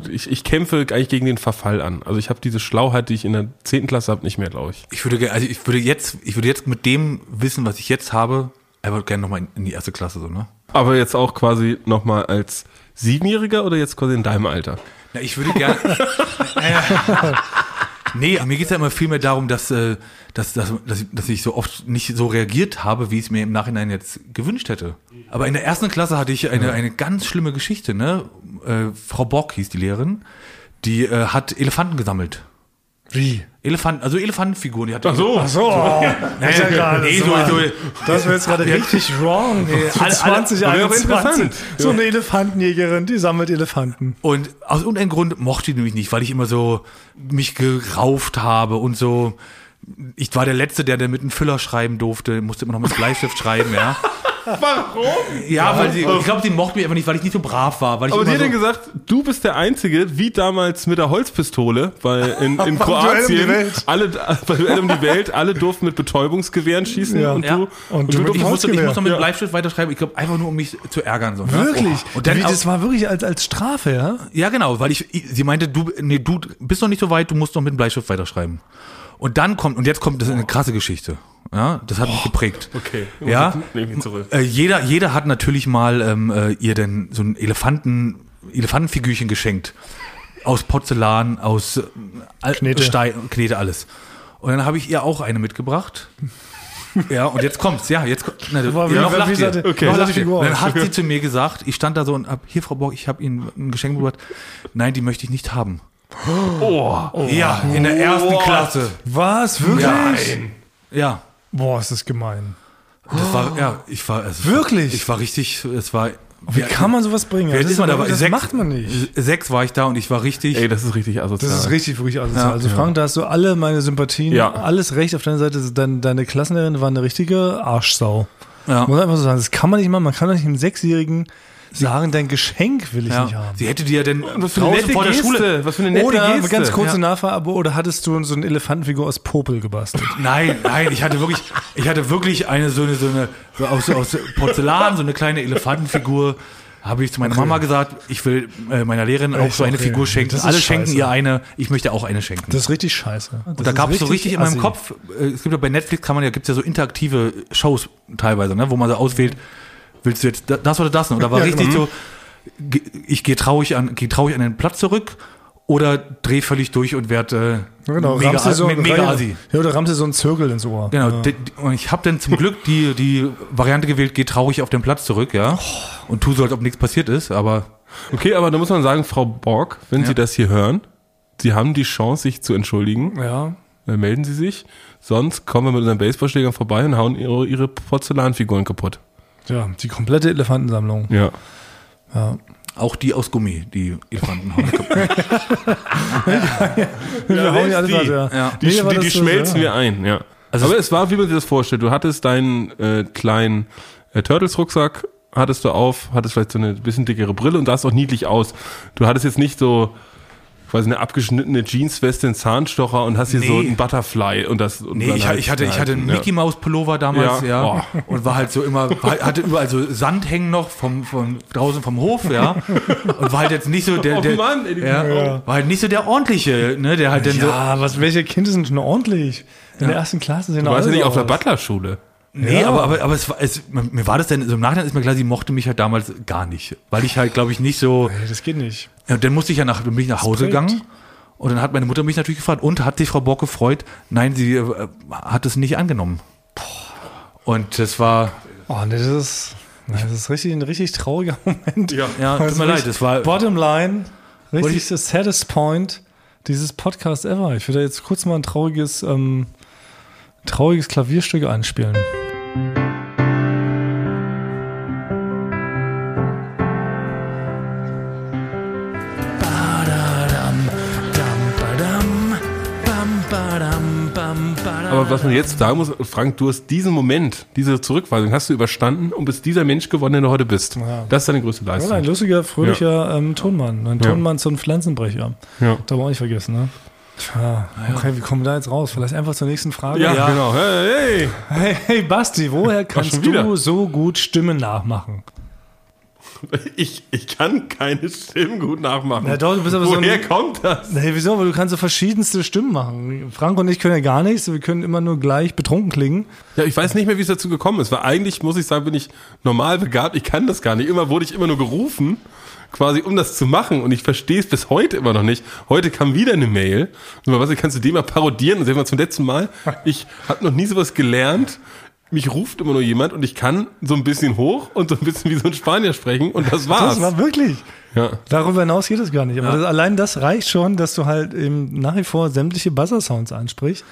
ich, ich kämpfe eigentlich gegen den Verfall an. Also ich habe diese Schlauheit, die ich in der 10. Klasse habe, nicht mehr, glaube ich. Ich würde, also ich würde jetzt, ich würde jetzt mit dem Wissen, was ich jetzt habe, einfach gerne nochmal in, in die erste Klasse so, ne? Aber jetzt auch quasi nochmal als Siebenjähriger oder jetzt quasi in deinem Alter? Na, ich würde gerne. nee, mir geht es ja immer viel mehr darum, dass, äh, dass, dass, dass, ich, dass ich so oft nicht so reagiert habe, wie ich es mir im Nachhinein jetzt gewünscht hätte. Aber in der ersten Klasse hatte ich eine, eine ganz schlimme Geschichte, ne? Äh, Frau Bock hieß die Lehrerin, die äh, hat Elefanten gesammelt. Wie? Elefanten, also Elefantenfiguren, die hat Ach so. Ach so, oh, Nee, ist ja gerade nee, so, so, so, Das wäre jetzt gerade richtig wrong. Für alle- alle- 2021. interessant. So eine Elefantenjägerin, die sammelt Elefanten. Und aus irgendeinem Grund mochte ich nämlich nicht, weil ich immer so mich gerauft habe und so. Ich war der Letzte, der, der mit einem Füller schreiben durfte, musste immer noch mit Bleistift schreiben, ja. Warum? Ja, weil sie, ich glaube, sie mochte mich einfach nicht, weil ich nicht so brav war. Weil ich Aber die hat so, dann gesagt, du bist der Einzige, wie damals mit der Holzpistole, weil in, in die Kroatien alle, bei Duell um die Welt, alle durften mit Betäubungsgewehren schießen Ja. und Ja. du, Und du mit ich, musste, ich musste mit. Bleistift weiterschreiben, ich glaube, einfach nur, um mich zu ärgern. So, ne? Wirklich? Und dann Wie, auch, das war wirklich als, als Strafe, ja? ja, genau, weil ich, ich- sie meinte, du, nee, du bist noch nicht so weit, du musst noch mit dem Bleistift weiterschreiben. Und dann kommt, und jetzt kommt, das ist eine krasse Geschichte. Ja, das hat mich geprägt. Okay, Ja. nehme ich zurück. Äh, jeder, jeder hat natürlich mal ähm, äh, ihr denn so ein Elefanten, Elefantenfigürchen geschenkt. Aus Porzellan, aus äh, Knete. Stein, Knete, alles. Und dann habe ich ihr auch eine mitgebracht. Ja, und jetzt kommt's, ja, jetzt kommt, na, War- wie- ja, noch wie lacht ihr. Okay. Noch lacht ihr. Und dann hat sie zu mir gesagt, ich stand da so und hab, hier Frau Bock, ich habe Ihnen ein Geschenk mitgebracht. Nein, die möchte ich nicht haben. Oh, Ja, in der ersten What? Klasse. Was? Wirklich? nein. Ja, Boah, ist das gemein. das war, ja, ich war, es Wirklich? War, ich war richtig, es war, Wie kann man sowas bringen? Das ist man da? das Sechs- macht man nicht. Sechs war ich da und ich war richtig. Ey, das ist richtig asozial. Das ist richtig, wirklich asozial. Ja. also Frank, da hast du alle meine Sympathien, Ja. alles recht auf deiner Seite. Deine, deine Klassenlehrerin war eine richtige Arschsau. ja. Muss einfach so sagen, das kann man nicht machen. Man kann doch nicht einem Sechsjährigen sagen, dein Geschenk will ich nicht Ja. haben. Sie hätte dir denn was für eine nette vor der Geste. Schule. Was für eine nette Oder, Geste. ganz kurze Ja. Nachfrage, oder hattest du so eine Elefantenfigur aus Popel gebastelt? Nein, nein, ich hatte wirklich, ich hatte wirklich eine so eine so eine so aus, aus Porzellan, so eine kleine Elefantenfigur. Habe ich zu meiner Mama gesagt, ich will äh, meiner Lehrerin auch so eine okay. Figur schenken. Das Alle schenken scheiße. ihr eine, ich möchte auch eine schenken. Das ist richtig scheiße. Und da gab es so richtig in meinem Kopf, äh, es gibt ja bei Netflix kann man ja, gibt's ja so interaktive Shows teilweise, ne, wo man so auswählt, willst du jetzt da- das oder das? Und da war Ja, richtig genau. so, ich gehe traurig an, gehe traurig an den Platz zurück oder dreh völlig durch und werde äh, Genau, mega, so, me- mega Assi. Ja, oder rammst dir so einen Zirkel ins Ohr. Genau, Ja. und ich habe dann zum Glück die, die Variante gewählt, geh traurig auf den Platz zurück, ja. Und tu so, als ob nichts passiert ist, aber Okay, aber da muss man sagen, Frau Borg, wenn Ja. Sie das hier hören, Sie haben die Chance, sich zu entschuldigen. ja. Dann melden Sie sich. Sonst kommen wir mit unseren Baseballschlägern vorbei und hauen Ihre, ihre Porzellanfiguren kaputt. Ja, die komplette Elefantensammlung. Ja. Ja. auch die aus Gummi, die Elefanten haben. Hauen selbst ja alles die. was, ja. Ja. Die, Nee, die, die schmelzen ja. wir ein, ja. Also Aber es war, wie man sich das vorstellt. Du hattest deinen äh, kleinen äh, Turtles-Rucksack, hattest du auf, hattest vielleicht so eine bisschen dickere Brille und sahst auch niedlich aus. Du hattest jetzt nicht so quasi eine abgeschnittene Jeansweste, einen Zahnstocher und hast hier so Nee. ein Butterfly und das. Und Nee, ich, halt- ich hatte, ich hatte einen ja. Mickey Maus Pullover damals, Ja. ja, Oh. und war halt so immer, war, hatte überall so Sand hängen noch vom, vom draußen vom Hof, ja, und war halt jetzt nicht so der, Oh der Mann, ey, ja, Ja. war halt nicht so der ordentliche, ne, der halt dann so, Ja, was, welche Kinder sind schon ordentlich? In der ersten Klasse sind Du warst ja nicht so auf der. Butlerschule. nee, Ja. aber, aber, aber es war, es, mir war das dann, so im Nachhinein ist mir klar, sie mochte mich halt damals gar nicht, weil ich halt, glaube ich, nicht so, Nee, das geht nicht. Ja, und dann musste ich ja nach, bin ich nach Hause gegangen. Und dann hat meine Mutter mich natürlich gefragt, und hat sich Frau Bock gefreut? Nein, sie äh, hat es nicht angenommen. Und das war, Oh, nee, das ist, das ist richtig, ein richtig trauriger Moment. Ja. ja, tut mir ist leid, das war, Bottom line, richtig ich- das saddest point dieses Podcast ever. Ich würde jetzt kurz mal ein trauriges, ähm, trauriges Klavierstück einspielen. Was man jetzt sagen muss, Frank, du hast diesen Moment, diese Zurückweisung hast du überstanden und bist dieser Mensch geworden, der du heute bist. Ja. Das ist deine größte Ja, ein Leistung. lustiger, fröhlicher ähm, Tonmann. Ein Ja. Tonmann zum Pflanzenbrecher. Ja. Darf man auch nicht vergessen, ne? Tja, okay, wie kommen wir da jetzt raus? Vielleicht einfach zur nächsten Frage. Ja, Ja. genau. Hey, hey. Hey, hey Basti, woher kannst du so gut Stimmen nachmachen? Ich, ich kann keine Stimmen gut nachmachen. Ja, doch, du bist aber so Woher ein- kommt das? Nee, wieso? Weil du kannst so verschiedenste Stimmen machen. Frank und ich können ja gar nichts. Wir können immer nur gleich betrunken klingen. Ja, ich weiß nicht mehr, wie es dazu gekommen ist, weil eigentlich, muss ich sagen, bin ich normal begabt. Ich kann das gar nicht. Immer wurde ich immer nur gerufen, quasi um das zu machen. Und ich verstehe es bis heute immer noch nicht. Heute kam wieder eine Mail. Und was, kannst du den mal parodieren? Und sagen wir zum letzten Mal, ich habe noch nie sowas gelernt. Mich ruft immer nur jemand und ich kann so ein bisschen hoch und so ein bisschen wie so ein Spanier sprechen und das war's. Das war wirklich. ja. Darüber hinaus geht es gar nicht. Aber das, allein das reicht schon, dass du halt eben nach wie vor sämtliche Buzzer-Sounds ansprichst.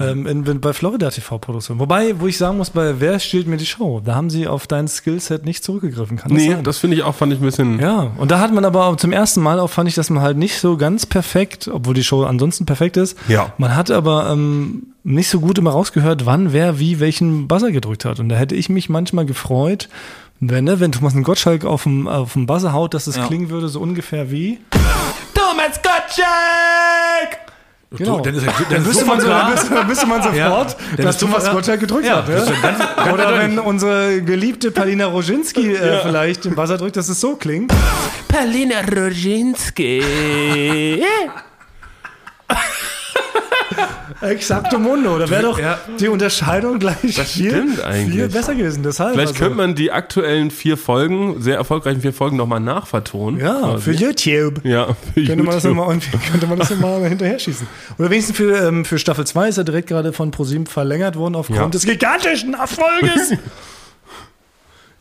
Ähm, in, in, bei Florida TV-Produktion. Wobei, wo ich sagen muss, bei Wer stiehlt mir die Show? Da haben sie auf dein Skillset nicht zurückgegriffen. Kann das Nee, sein? das finde ich auch, fand ich ein bisschen. Ja, und da hat man aber auch zum ersten Mal auch, fand ich, dass man halt nicht so ganz perfekt, obwohl die Show ansonsten perfekt ist, Ja. man hat aber ähm, nicht so gut immer rausgehört, wann wer wie welchen Buzzer gedrückt hat. Und da hätte ich mich manchmal gefreut, wenn, ne, wenn Thomas Gottschalk auf dem, auf dem Buzzer haut, dass es Ja. klingen würde, so ungefähr wie. Thomas Gottschalk! Genau. dann ist er- dann wüsste man, so, dann wüsste, dann wüsste man sofort, Ja, dass Thomas Gottschalk gedrückt Ja, hat. Ja? ist ganz- ganz Oder wenn unsere geliebte Palina Roginski äh, vielleicht den Buzzer drückt, dass es so klingt. Palina Roginski. Exakto Mundo. Da wäre doch Ja. die Unterscheidung gleich viel, stimmt eigentlich. viel besser gewesen. Deshalb Vielleicht also, könnte man die aktuellen vier Folgen, sehr erfolgreichen vier Folgen nochmal nachvertonen. Ja, quasi. für YouTube. Ja, für Könnte man das YouTube. nochmal irgendwie- könnte man das mal hinterher schießen. Oder wenigstens für, ähm, für Staffel 2 ist er direkt gerade von ProSieben verlängert worden aufgrund Ja. des gigantischen Erfolges.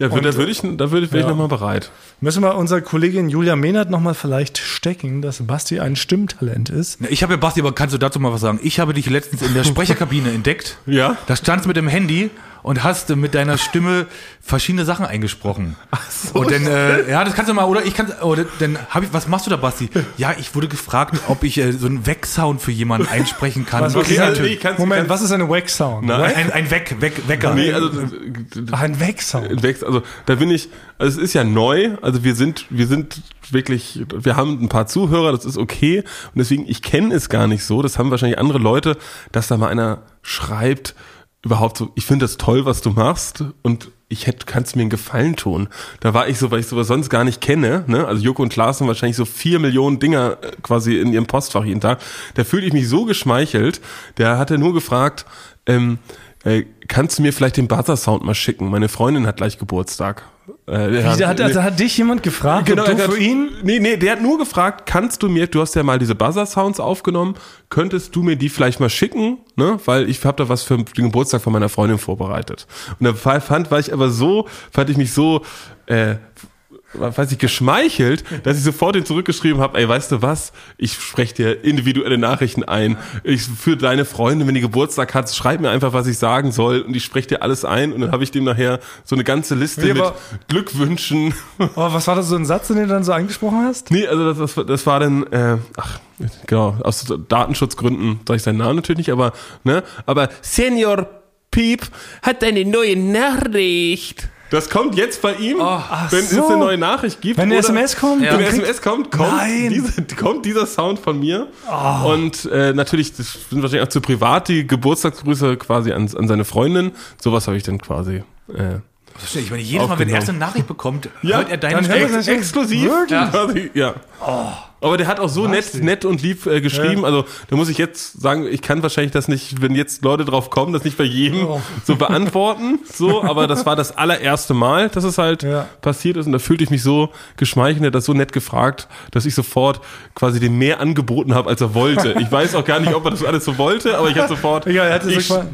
Ja, da würde ich, da würde ich, wäre ich Ja. nochmal bereit. Müssen wir unserer Kollegin Julia Mehnert nochmal vielleicht stecken, dass Basti ein Stimmtalent ist. Ich habe ja, Basti, aber kannst du dazu mal was sagen? Ich habe dich letztens in der Sprecherkabine entdeckt. Ja? Da standst du mit dem Handy und hast äh, mit deiner Stimme verschiedene Sachen eingesprochen. Ach so. Und dann, äh, ja, das kannst du mal, oder ich kann, oder dann habe ich, was machst du da, Basti? Ja, ich wurde gefragt, ob ich äh, so einen Weg-Sound für jemanden einsprechen kann. Was- Okay, also kann's- Moment, was ist ein. Wack? Ein, ein Weg, Weg, Wecker. Nee, also, Ach, ein Wack-Sound. wächst, also da bin ich, also es ist ja neu, also wir sind, wir sind wirklich, wir haben ein paar Zuhörer, das ist okay und deswegen, ich kenne es gar nicht so, das haben wahrscheinlich andere Leute, dass da mal einer schreibt, überhaupt so, ich finde das toll, was du machst und ich hätte, kannst mir einen Gefallen tun. Da war ich so, weil ich sowas sonst gar nicht kenne, ne? Also Joko und Klaas haben wahrscheinlich so vier Millionen Dinger äh, quasi in ihrem Postfach jeden Tag. Da fühle ich mich so geschmeichelt. Der hatte nur gefragt, ähm, äh, kannst du mir vielleicht den Buzzer-Sound mal schicken? Meine Freundin hat gleich Geburtstag. Äh, Wie, hat, also hat dich jemand gefragt, Genau, ob du hat- für ihn? Nee, nee, der hat nur gefragt, kannst du mir, du hast ja mal diese Buzzer-Sounds aufgenommen, könntest du mir die vielleicht mal schicken, ne? Weil ich habe da was für den Geburtstag von meiner Freundin vorbereitet. Und da fa- fand, war ich aber so, fand ich mich so, äh, weiß ich, geschmeichelt, dass ich sofort den zurückgeschrieben habe, ey, weißt du was, ich spreche dir individuelle Nachrichten ein. Ich für deine Freundin, wenn die Geburtstag hat, schreib mir einfach, was ich sagen soll und ich spreche dir alles ein und dann habe ich dem nachher so eine ganze Liste Wie, mit Glückwünschen Oh, was war das so ein Satz, den du dann so eingesprochen hast? Nee, also das, das, das war dann, äh, ach, genau, aus Datenschutzgründen sage ich seinen Namen natürlich nicht, aber, ne, aber Senior Piep hat eine neue Nachricht. Das kommt jetzt bei ihm, wenn so. es eine neue Nachricht gibt. Wenn eine SMS kommt, wenn dann eine SMS kommt, kommt, diese, kommt dieser Sound von mir. Und äh, natürlich, das sind wahrscheinlich auch zu privat die Geburtstagsgrüße quasi an, an seine Freundin. Sowas habe ich dann quasi. Äh, Ich meine, jedes Mal, wenn er erst eine Nachricht bekommt, hört er deine dann hört er Stimme. das- Ex exklusiv. Wirklich? Quasi, ja. Aber der hat auch so nett, nett und lieb äh, geschrieben. Also da muss ich jetzt sagen, ich kann wahrscheinlich das nicht, wenn jetzt Leute drauf kommen, das nicht bei jedem Oh. so beantworten. So, aber das war das allererste Mal, dass es halt Ja. passiert ist. Und da fühlte ich mich so geschmeichelt, er hat das so nett gefragt, dass ich sofort quasi dem mehr angeboten habe, als er wollte. Ich weiß auch gar nicht, ob er das alles so wollte, aber ich habe sofort. Ja, er hatte so ich qua-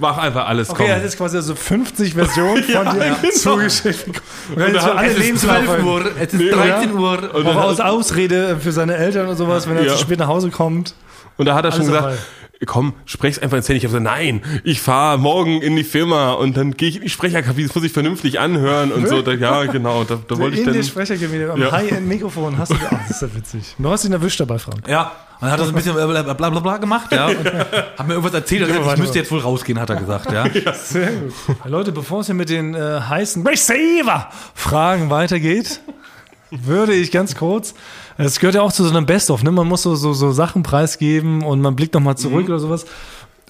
mach einfach alles. Okay, er hat jetzt quasi so 50 Versionen von dir genau. zugeschickt. Und für alle Es ist 12 Lebenslauf. Uhr, es ist Nee, 13 Uhr. Und Auch aus Ausrede für seine Eltern und sowas, wenn er Ja. zu spät nach Hause kommt. Und da hat er schon gesagt, dabei. komm, sprech's einfach ins Handy. Ich habe gesagt, nein, ich fahre morgen in die Firma und dann gehe ich in die Sprecherkabine, das muss ich vernünftig anhören und so. Da, ja, genau, da, da wollte ich in dann... der Sprecherkabine am Ja. High-End-Mikrofon hast du. Ach, das ist ja witzig. Du hast ihn erwischt dabei, Frank. Ja, und dann hat er so ein bisschen bla bla bla, bla gemacht, ja. Und hat mir irgendwas erzählt, mal ich müsste jetzt wohl rausgehen, hat er gesagt, ja. Sehr gut. Leute, bevor es hier mit den äh, heißen Receiver-Fragen weitergeht, würde ich ganz kurz, es gehört ja auch zu so einem Best-of, ne? Man muss so, so, so Sachen preisgeben und man blickt nochmal zurück oder sowas.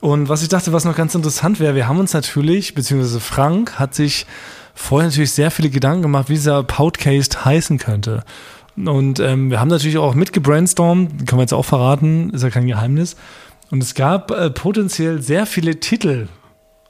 Und was ich dachte, was noch ganz interessant wäre, wir haben uns natürlich, beziehungsweise Frank hat sich vorher natürlich sehr viele Gedanken gemacht, wie dieser Podcast heißen könnte. Und ähm, wir haben natürlich auch mitgebrainstormt, können wir jetzt auch verraten, ist ja kein Geheimnis. Und es gab äh, potenziell sehr viele Titel,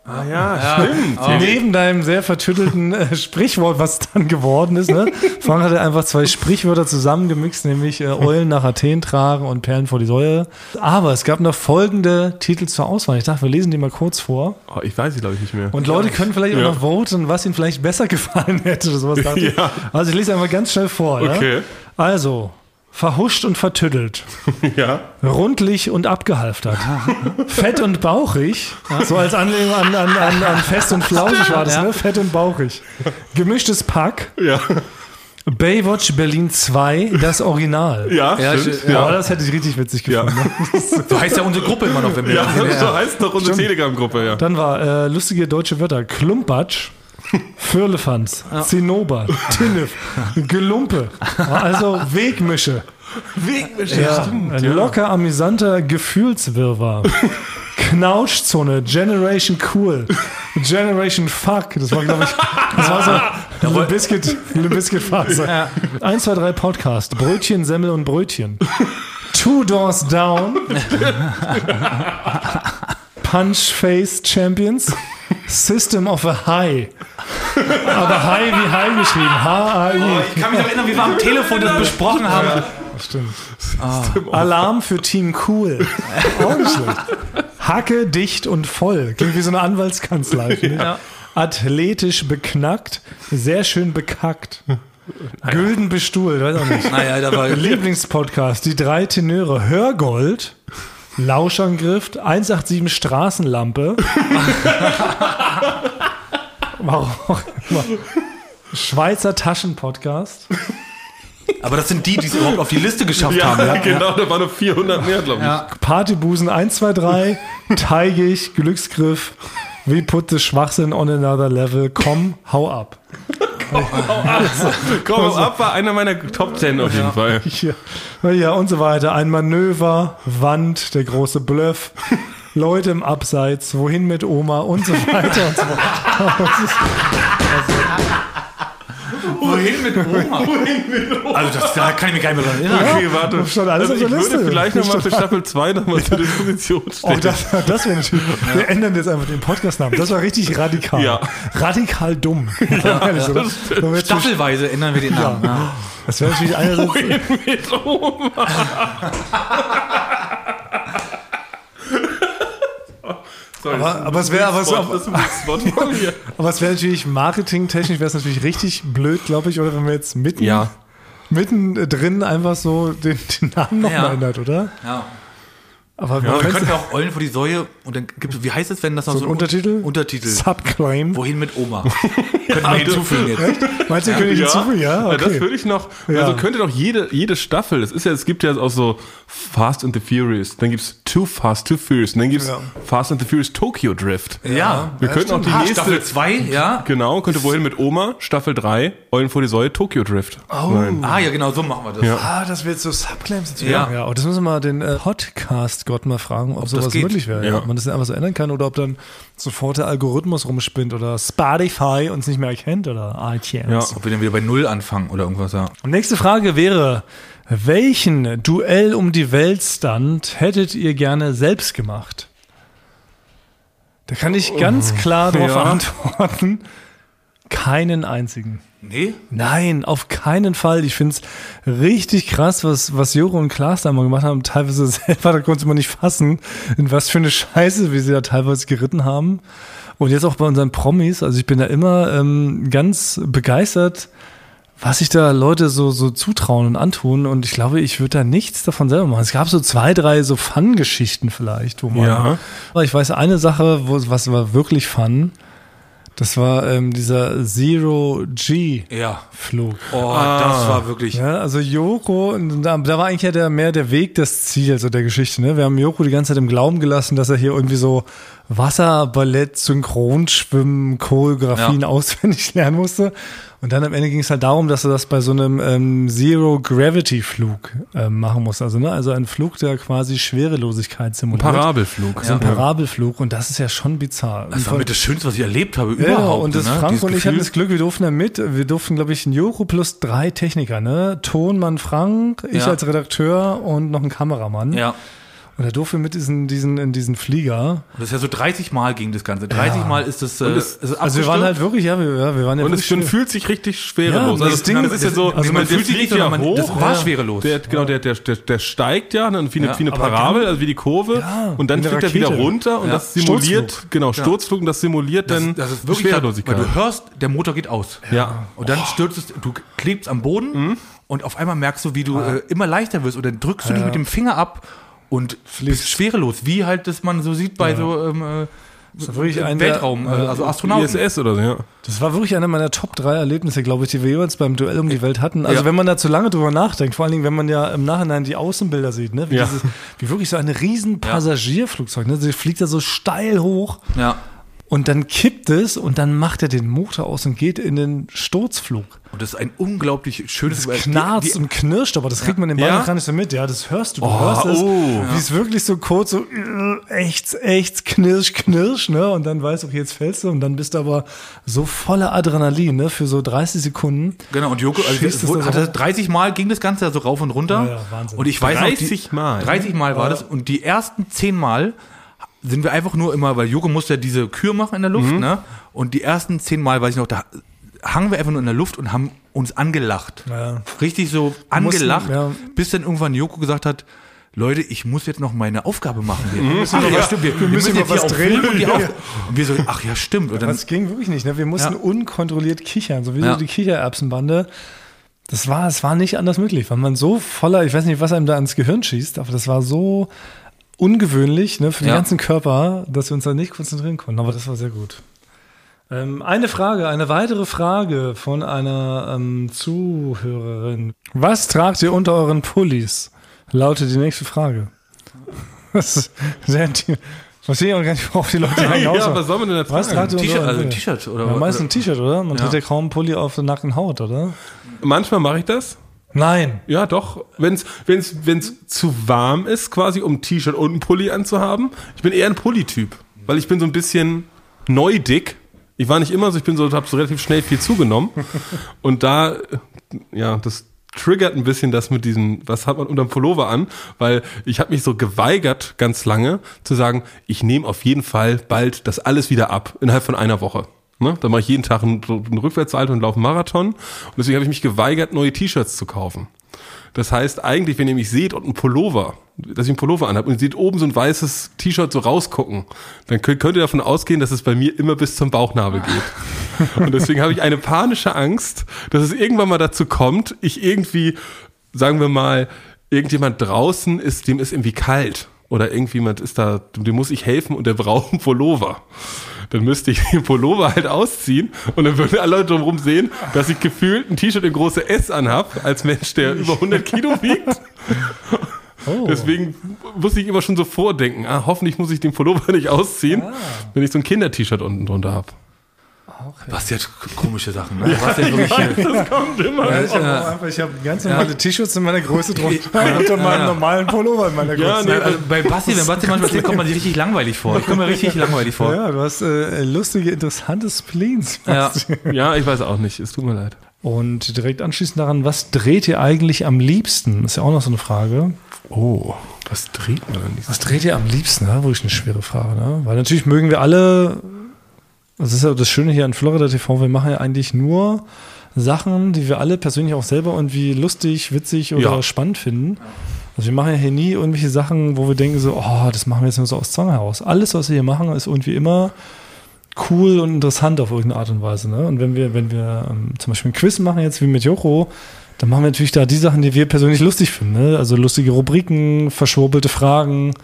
Ah ja, stimmt. Neben deinem sehr vertüttelten äh, Sprichwort, was dann geworden ist, ne? Frank hatte einfach zwei Sprichwörter zusammengemixt, nämlich äh, Eulen nach Athen tragen und Perlen vor die Säule. Aber es gab noch folgende Titel zur Auswahl. Ich dachte, wir lesen die mal kurz vor. Oh, ich weiß sie, glaube ich, nicht mehr. Und Leute können vielleicht Ja. auch noch voten, was ihnen vielleicht besser gefallen hätte oder sowas. Ja. Also ich lese einmal ganz schnell vor. Okay. Ja? Also, verhuscht und vertüttelt. ja. Rundlich und abgehalftert. Fett und bauchig. So als Anlehnung an, an, an, an fest und flauschig war das, ne? Fett und bauchig. Gemischtes Pack. Ja. Baywatch Berlin 2, das Original. Ja, Ja, stimmt. Ja, Ja. das hätte ich richtig witzig Ja. gefunden. ne? So heißt ja unsere Gruppe immer noch, wenn wir Ja, so heißt doch unsere Telegram-Gruppe, ja. Dann war äh, lustige deutsche Wörter. Klumpatsch. Firlefanz, Zinnober, Tinnef, Gelumpe, also Wegmische. Ja, ein locker amüsanter Gefühlswirrwarr. Knautschzone, Generation Cool, Generation Fuck, das war, glaube ich, das war so eine Biscuit, eine Biscuit-Phase. 1, 2, 3 Podcast, Brötchen, Semmel und Brötchen. Two Doors Down, Punch Face Champions, System of a High. Aber High wie High geschrieben, H-A-I. Ich kann mich noch erinnern, wie wir am Telefon das besprochen haben. Stimmt. Alarm für Team Cool. Auch nicht schlecht. Hacke, dicht und voll. Klingt wie so eine Anwaltskanzlei. finde ich. Athletisch beknackt, sehr schön bekackt. Gülden bestuhlt, weiß auch nicht. Naja, da war Lieblingspodcast, die drei Tenöre, Hörgold, Lauschangriff, 187 Straßenlampe. Warum auch immer. Schweizer Taschenpodcast. Aber das sind die, die es überhaupt auf die Liste geschafft Ja, haben. Ja. genau, da waren noch 400 mehr, glaube ich. Ja. Partybusen 1, 2, 3, Teigig, Glücksgriff, We put the Schwachsinn on another level, komm, hau ab. Komm, ab war einer meiner Top 10 auf jeden Fall. Hier. Ja, und so weiter. Ein Manöver, Wand, der große Bluff, Leute im Abseits, wohin mit Oma und so weiter und so weiter. Das ist- Wohin mit Oma? Also das, da kann ich mich gar nicht mehr dran erinnern. Okay, warte. Das stand alles also ich Liste. würde vielleicht nochmal für Staffel 2 nochmal zur Disposition Oh, stellen. das, das wäre natürlich. Wir ändern jetzt einfach den Podcastnamen. Das war richtig radikal. Ja. Radikal dumm. Ehrlich, wir jetzt so- Staffelweise ändern wir den Namen. Ja. Das wäre natürlich einerseits. mit Oma. Sorry, Aber- aber es wäre- aber Spot, das ist ein Spot von mir. Aber es wäre natürlich marketingtechnisch wäre es natürlich richtig blöd, glaube ich, oder wenn wir jetzt mitten, Ja. mitten drin einfach so den, den Namen nochmal Ja. ändert, oder? Ja. Aber Ja, wir könnte könnten auch Eulen vor die Säue und dann gibt es, wie heißt es, wenn das noch so so einen Untertitel? Untertitel. Subclaim. Wohin mit Oma? Könnten wir hinzufügen jetzt. Meinst du, könnte ich hinzufügen? Ja, Ja, das okay. würde ich noch. Ja. Also könnte doch jede, jede Staffel, es ist ja, es gibt ja auch so Fast and the Furious, dann gibt's Too Fast, Too Furious. Und dann gibt's Ja. Fast and the Furious Tokyo Drift. Ja, Wir könnten auch die Ah, nächste, Staffel 2, ja. genau, könnte wohin mit Oma, Staffel 3, Eulen vor die Säule, Tokyo Drift. Oh. Nein. Ah, ja, genau, so machen wir das. Ja. Ah, das wird so Subclaims dazu. Ja. ja. Und das müssen wir mal den äh, Podcast-Gott mal fragen, ob, sowas geht. möglich wäre. Ja. Ja. Ob man das einfach so ändern kann oder ob dann sofort der Algorithmus rumspinnt oder Spotify uns nicht mehr erkennt oder iTunes. Ja. Ob wir dann wieder bei Null anfangen oder irgendwas, ja. Und nächste Frage wäre, welchen Duell um die Welt-Stand hättet ihr gerne selbst gemacht? Da kann ich ganz klar darauf Ja. antworten, keinen einzigen. Nee? Nein, auf keinen Fall. Ich find's richtig krass, was, was Joro und Klaas da mal gemacht haben. Teilweise selber, da konnte man nicht fassen, in was für eine Scheiße, wie sie da teilweise geritten haben. Und jetzt auch bei unseren Promis. Also ich bin da immer ähm, ganz begeistert, was sich da Leute so, so zutrauen und antun. Und ich glaube, ich würde da nichts davon selber machen. Es gab so zwei, drei so Fun-Geschichten vielleicht, wo man. Ja. Aber ich weiß eine Sache, wo, was war wirklich Fun. Das war ähm, dieser Zero G Ja. Oh, Ah. das war wirklich. Ja, also Joko, da, da war eigentlich ja der, mehr der Weg das Ziel so der Geschichte. Ne? Wir haben Joko die ganze Zeit im Glauben gelassen, dass er hier irgendwie so Wasser, Ballett, Synchronschwimmen, Choreografien Ja. auswendig lernen musste. Und dann am Ende ging es halt darum, dass er das bei so einem ähm, Zero-Gravity-Flug ähm, machen muss. Also, ne? also ein Flug, der quasi Schwerelosigkeit simuliert. Parabelflug. So ein Parabelflug. Und das ist ja schon bizarr. Das war mit das Schönste, was ich erlebt habe Ja, überhaupt. und das ne? Frank Dieses und ich hatten Gefühl. das Glück, wir durften da mit. Wir durften, glaube ich, ein Joko plus drei Techniker, ne? Tonmann Frank, ich Ja. als Redakteur und noch ein Kameramann. Ja. Und da durften wir mit diesen, diesen, in diesen Flieger. Das ist ja so 30 Mal ging das Ganze. 30 Mal ist das. Äh, es- ist Also wir waren halt wirklich, ja, wir, ja, wir waren ja Und es schon fühlt sich richtig schwerelos. Ja, also das Ding- das ist ja so, also man der fühlt sich nicht, ja hoch. das war schwerelos. Der, genau, der, der, der, der steigt ja, dann wie eine, Ja, wie eine Parabel, also wie die Kurve. Ja, und dann fliegt er wieder runter und Ja. das simuliert, Sturzflug. genau, Sturzflug und das simuliert das, dann das ist wirklich weil Schwerelosigkeit. du hörst, der Motor geht aus. ja. Und dann stürzt es, du klebst am Boden und auf einmal merkst du, wie du äh, immer leichter wirst. Und dann drückst du dich mit dem Finger ab und schwerelos, wie halt das man so sieht bei so ähm, äh, war wirklich ein der- Weltraum, äh, äh, also Astronauten. ISS oder so, ja. Das war wirklich einer meiner Top drei Erlebnisse, glaube ich, die wir jeweils beim Duell um die Welt hatten. Also Ja. wenn man da zu lange drüber nachdenkt, vor allen Dingen, wenn man ja im Nachhinein die Außenbilder sieht, ne? Wie, Ja. dieses, wie wirklich so ein riesen Passagierflugzeug, ne? Sie fliegt da so steil hoch. Ja. Und dann kippt es und dann macht er den Motor aus und geht in den Sturzflug. Und das ist ein unglaublich schönes Das knarzt die, die, und knirscht, aber das kriegt man im Ball Ja? gar nicht so mit. Ja, das hörst du. Du Oh, hörst es, oh. wie es wirklich so kurz so äh, echt, echt, knirsch, knirsch, ne? Und dann weißt du, okay, jetzt fällst du und dann bist du aber so voller Adrenalin, ne? Für so 30 Sekunden. Genau, und Joko, also es wurde, da hat so das 30 Mal ging das Ganze so rauf und runter. Ja, ja, Wahnsinn. Und ich weiß noch, 30 die, Mal? 30 Mal war das. Und die ersten 10 Mal sind wir einfach nur immer, weil Joko musste ja diese Kür machen in der Luft, ne? Und die ersten 10 Mal, weiß ich noch, da hangen wir einfach nur in der Luft und haben uns angelacht. Ja. Richtig so angelacht, ja. bis dann irgendwann Joko gesagt hat, Leute, ich muss jetzt noch meine Aufgabe machen. Hier. Ach, noch ja, was- stimmt, wir, wir müssen jetzt noch hier was auch drehen. und, Ja. Und wir so, ach ja, stimmt. Und dann, es ging wirklich nicht, ne? Wir mussten Ja. unkontrolliert kichern, so wie Ja. so die Kichererbsenbande. Das war, es war nicht anders möglich, weil man so voller, ich weiß nicht, was einem da ins Gehirn schießt, aber das war so ungewöhnlich, ne, für den Ja. ganzen Körper, dass wir uns da nicht konzentrieren konnten. Aber das war sehr gut. Ähm, eine Frage, eine weitere Frage von einer ähm, Zuhörerin. Was tragt ihr unter euren Pullis? Lautet die nächste Frage. Das ist sehr intim. Verstehe ich auch gar nicht, worauf die Leute hinaus ja, was soll man denn da tragen? T-Shirt, unter euren also? T-Shirt oder Ja, meistens ein T-Shirt, oder? Man Ja. trägt ja kaum einen Pulli auf der nackten Haut, oder? Manchmal mache ich das. Nein. Ja, doch. Wenn es wenn's, wenn's zu warm ist, quasi um ein T-Shirt und ein Pulli anzuhaben. Ich bin eher ein Pulli-Typ, weil ich bin so ein bisschen neudick. Ich war nicht immer so, ich bin so, habe so relativ schnell viel zugenommen. Und da, ja, das triggert ein bisschen das mit diesem, was hat man unterm Pullover an, weil ich habe mich so geweigert ganz lange zu sagen, ich nehme auf jeden Fall bald das alles wieder ab, innerhalb von einer Woche. Ne? Dann mache ich jeden Tag einen, einen Rückwärtssalto und laufe einen Marathon. Und deswegen habe ich mich geweigert, neue T-Shirts zu kaufen. Das heißt, eigentlich, wenn ihr mich seht und einen Pullover, dass ich einen Pullover anhabe und ihr seht oben so ein weißes T-Shirt so rausgucken, dann könnt, könnt ihr davon ausgehen, dass es bei mir immer bis zum Bauchnabel geht. Und deswegen habe ich eine panische Angst, dass es irgendwann mal dazu kommt, ich irgendwie, sagen wir mal, irgendjemand draußen ist, dem ist irgendwie kalt. Oder irgendjemand ist da, dem muss ich helfen und der braucht einen Pullover. Dann müsste ich den Pullover halt ausziehen und dann würden alle Leute drumherum sehen, dass ich gefühlt ein T-Shirt in große S anhab, als Mensch, der über 100 Kilo wiegt. Oh. Deswegen muss ich immer schon so vordenken. Ah, hoffentlich muss ich den Pullover nicht ausziehen, wenn ich so ein Kinder-T-Shirt unten drunter habe. Was jetzt komische Sachen, ne? Was jetzt wirklich, Das kommt immer. Ja, ich habe einfach, ich habe ganz normale T-Shirts in meiner Größe drunter und dann meinen normalen Pullover in meiner Ja, Größe. nee, also bei Basti, wenn Basti manchmal erzählt, kommt man sich richtig langweilig vor. Ich komme mir richtig langweilig vor. Ja, du hast äh, lustige, interessante Spleens. Ja. Basti. Ja, ich weiß auch nicht. Es tut mir leid. Und direkt anschließend daran, was dreht ihr eigentlich am liebsten? Ist ja auch noch so eine Frage. Oh, was dreht man denn nicht? Was dreht ihr am liebsten? Ja, wirklich eine schwere Frage. Ne? Weil natürlich mögen wir alle, das ist ja das Schöne hier an Florida TV, wir machen ja eigentlich nur Sachen, die wir alle persönlich auch selber irgendwie lustig, witzig oder Ja. spannend finden. Also wir machen ja hier nie irgendwelche Sachen, wo wir denken so, oh, das machen wir jetzt nur so aus Zwang heraus. Alles, was wir hier machen, ist irgendwie immer cool und interessant auf irgendeine Art und Weise. Ne? Und wenn wir, wenn wir ähm, zum Beispiel ein Quiz machen jetzt wie mit Joko, dann machen wir natürlich da die Sachen, die wir persönlich lustig finden. Ne? Also lustige Rubriken, verschwurbelte Fragen,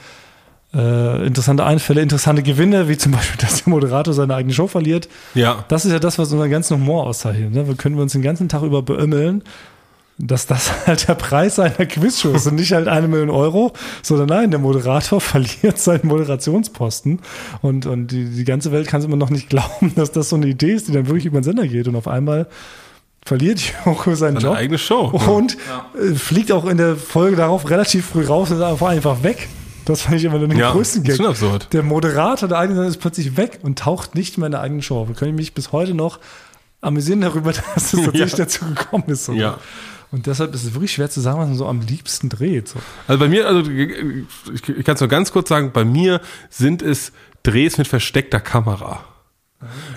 äh, interessante Einfälle, interessante Gewinne, wie zum Beispiel, dass der Moderator seine eigene Show verliert. Ja. Das ist ja das, was unseren ganzen Humor auszeichnet. Ne? Wir können uns den ganzen Tag über beömmeln, dass das halt der Preis einer Quizshow ist und nicht halt eine Million Euro, sondern nein, der Moderator verliert seinen Moderationsposten und, und die, die ganze Welt kann es immer noch nicht glauben, dass das so eine Idee ist, die dann wirklich über den Sender geht und auf einmal verliert Joko seinen Eine Job eigene Show. und äh, fliegt auch in der Folge darauf relativ früh raus und ist einfach, einfach weg. Das fand ich immer den Ja, größten Gag. absurd. Der Moderator der eigenen Sendung ist plötzlich weg und taucht nicht mehr in der eigenen Show. Wir können mich bis heute noch amüsieren darüber, dass es tatsächlich Ja. dazu gekommen ist. Ja. Und deshalb ist es wirklich schwer zu sagen, was man so am liebsten dreht. So. Also bei mir, also ich, ich kann es nur ganz kurz sagen, bei mir sind es Drehs mit versteckter Kamera.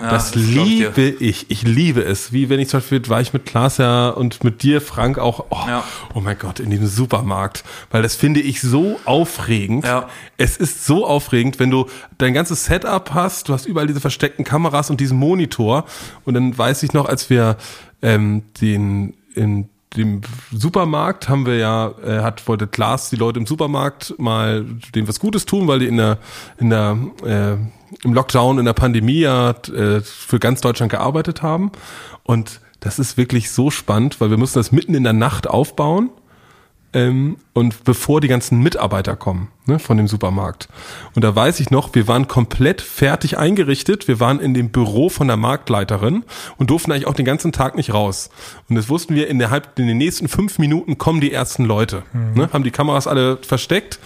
Das das glaub ich liebe ich. Ich liebe es. Wie wenn ich zum Beispiel war ich mit Klaas ja und mit dir, Frank, auch, oh, Ja. oh mein Gott, in diesem Supermarkt. Weil das finde ich so aufregend. Ja. Es ist so aufregend, wenn du dein ganzes Setup hast, du hast überall diese versteckten Kameras und diesen Monitor. Und dann weiß ich noch, als wir ähm, den in dem Supermarkt haben wir ja, äh, hat wollte Klaas die Leute im Supermarkt mal denen was Gutes tun, weil die in der in der äh, im Lockdown in der Pandemie ja äh, für ganz Deutschland gearbeitet haben. Und das ist wirklich so spannend, weil wir mussten das mitten in der Nacht aufbauen ähm, und bevor die ganzen Mitarbeiter kommen ne, von dem Supermarkt. Und da weiß ich noch, wir waren komplett fertig eingerichtet. Wir waren in dem Büro von der Marktleiterin und durften eigentlich auch den ganzen Tag nicht raus. Und das wussten wir, in, der, halb- in den nächsten fünf Minuten kommen die ersten Leute. Ne, haben die Kameras alle versteckt.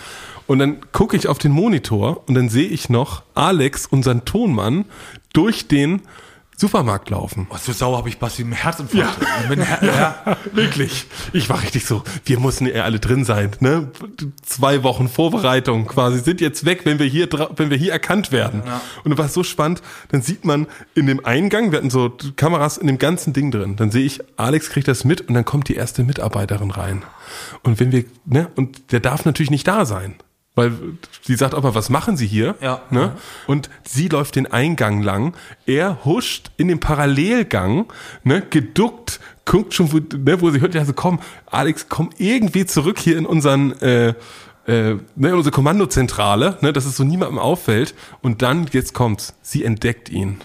Und dann gucke ich auf den Monitor und dann sehe ich noch Alex, unseren Tonmann, durch den Supermarkt laufen. Was für Sau habe ich Basti im Herzinfarkt. Bin Her ja. Wirklich. Ich war richtig so, wir mussten ja alle drin sein, ne? Zwei Wochen Vorbereitung quasi sind jetzt weg, wenn wir hier, wenn wir hier erkannt werden. Und es war so spannend, dann sieht man in dem Eingang, wir hatten so Kameras in dem ganzen Ding drin, dann sehe ich, Alex kriegt das mit und dann kommt die erste Mitarbeiterin rein. Und wenn wir, ne, und der darf natürlich nicht da sein. Weil sie sagt aber, was machen Sie hier? Ja. Ne? Und sie läuft den Eingang lang. Er huscht in den Parallelgang, ne, geduckt, guckt schon, wo, ne, wo sie hört, ja, so komm, Alex, komm irgendwie zurück hier in unseren, äh, äh, ne, unsere Kommandozentrale, ne, dass es so niemandem auffällt. Und dann, jetzt kommt's, sie entdeckt ihn.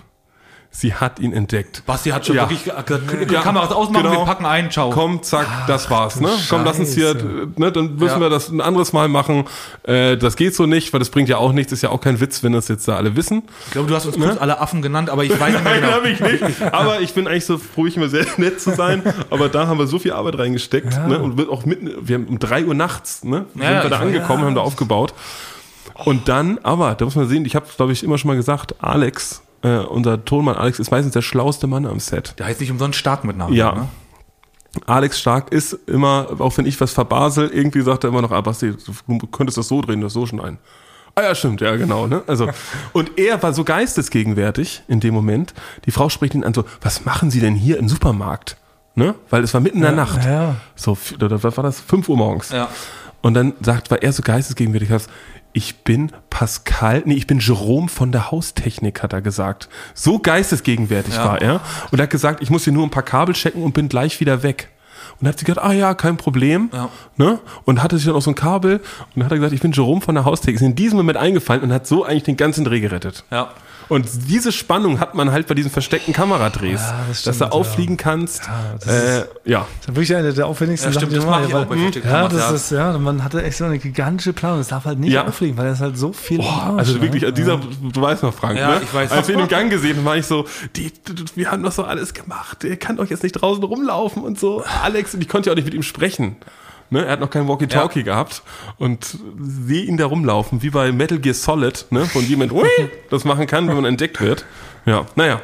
Sie hat ihn entdeckt. Basti hat schon Ja. wirklich gesagt, Ja, Kameras ausmachen, genau. wir packen ein, ciao. Komm, zack, das war's, ne? Komm, lass uns hier, ne, dann müssen Ja. wir das ein anderes Mal machen. Äh, das geht so nicht, weil das bringt ja auch nichts, ist ja auch kein Witz, wenn das jetzt da alle wissen. Ich glaube, du hast uns kurz alle Affen genannt, aber ich weiß nicht mehr genau. hab ich nicht. Aber ich bin eigentlich so froh, ich immer sehr nett zu sein. Aber da haben wir so viel Arbeit reingesteckt, ne? Und wird auch mitten, wir haben um drei Uhr nachts, ne? Sind Ja, wir da angekommen, haben da aufgebaut. Und dann, aber, da muss man sehen, ich habe, glaube ich, immer schon mal gesagt, Alex, äh, unser Tonmann Alex ist meistens der schlauste Mann am Set. Der heißt nicht umsonst stark mit Namen. Ja. Ne? Alex Stark ist immer, auch wenn ich was verbasel, irgendwie sagt er immer noch, ah, Basti, du könntest das so drehen, das so schneiden. Ah ja, stimmt, ja, genau, ne? Also, und er war so geistesgegenwärtig in dem Moment. Die Frau spricht ihn an so, was machen Sie denn hier im Supermarkt? Ne? Weil es war mitten in der Nacht. ja. So, was war das? 5 Uhr morgens. Ja. Und dann sagt, war er so geistesgegenwärtig, ich bin Pascal, nee, ich bin Jerome von der Haustechnik, hat er gesagt. So geistesgegenwärtig Ja. war er. Und er hat gesagt, ich muss hier nur ein paar Kabel checken und bin gleich wieder weg. Und hat sie gesagt, ah ja, kein Problem. Ja. Ne? Und hatte sich dann auch so ein Kabel und dann hat er gesagt, ich bin Jerome von der Haustheke. Ist in diesem Moment eingefallen und hat so eigentlich den ganzen Dreh gerettet. Ja. Und diese Spannung hat man halt bei diesen versteckten Kameradrehs, Ja, das dass stimmt, du auffliegen kannst. äh, ja. Das ist wirklich eine der aufwendigsten Ja, stimmt, das die man mache ich auch bei Ja, das ja. ist, ja, man hatte echt so eine gigantische Planung. Das darf halt nicht Ja. auffliegen, weil das halt so viel. Boah, Arsch, also ne? wirklich, dieser, du weißt noch, Frank, Ja, ne? ich weiß. Als wir ihn im Gang gesehen haben, war ich so, die, die, wir haben doch so alles gemacht. Ihr könnt euch jetzt nicht draußen rumlaufen und so. Alex, und ich konnte ja auch nicht mit ihm sprechen. Ne? Er hat noch kein Walkie-Talkie Ja. gehabt und sehe ihn da rumlaufen, wie bei Metal Gear Solid, ne? Von jemand, das machen kann, wenn man entdeckt wird. Ja, naja,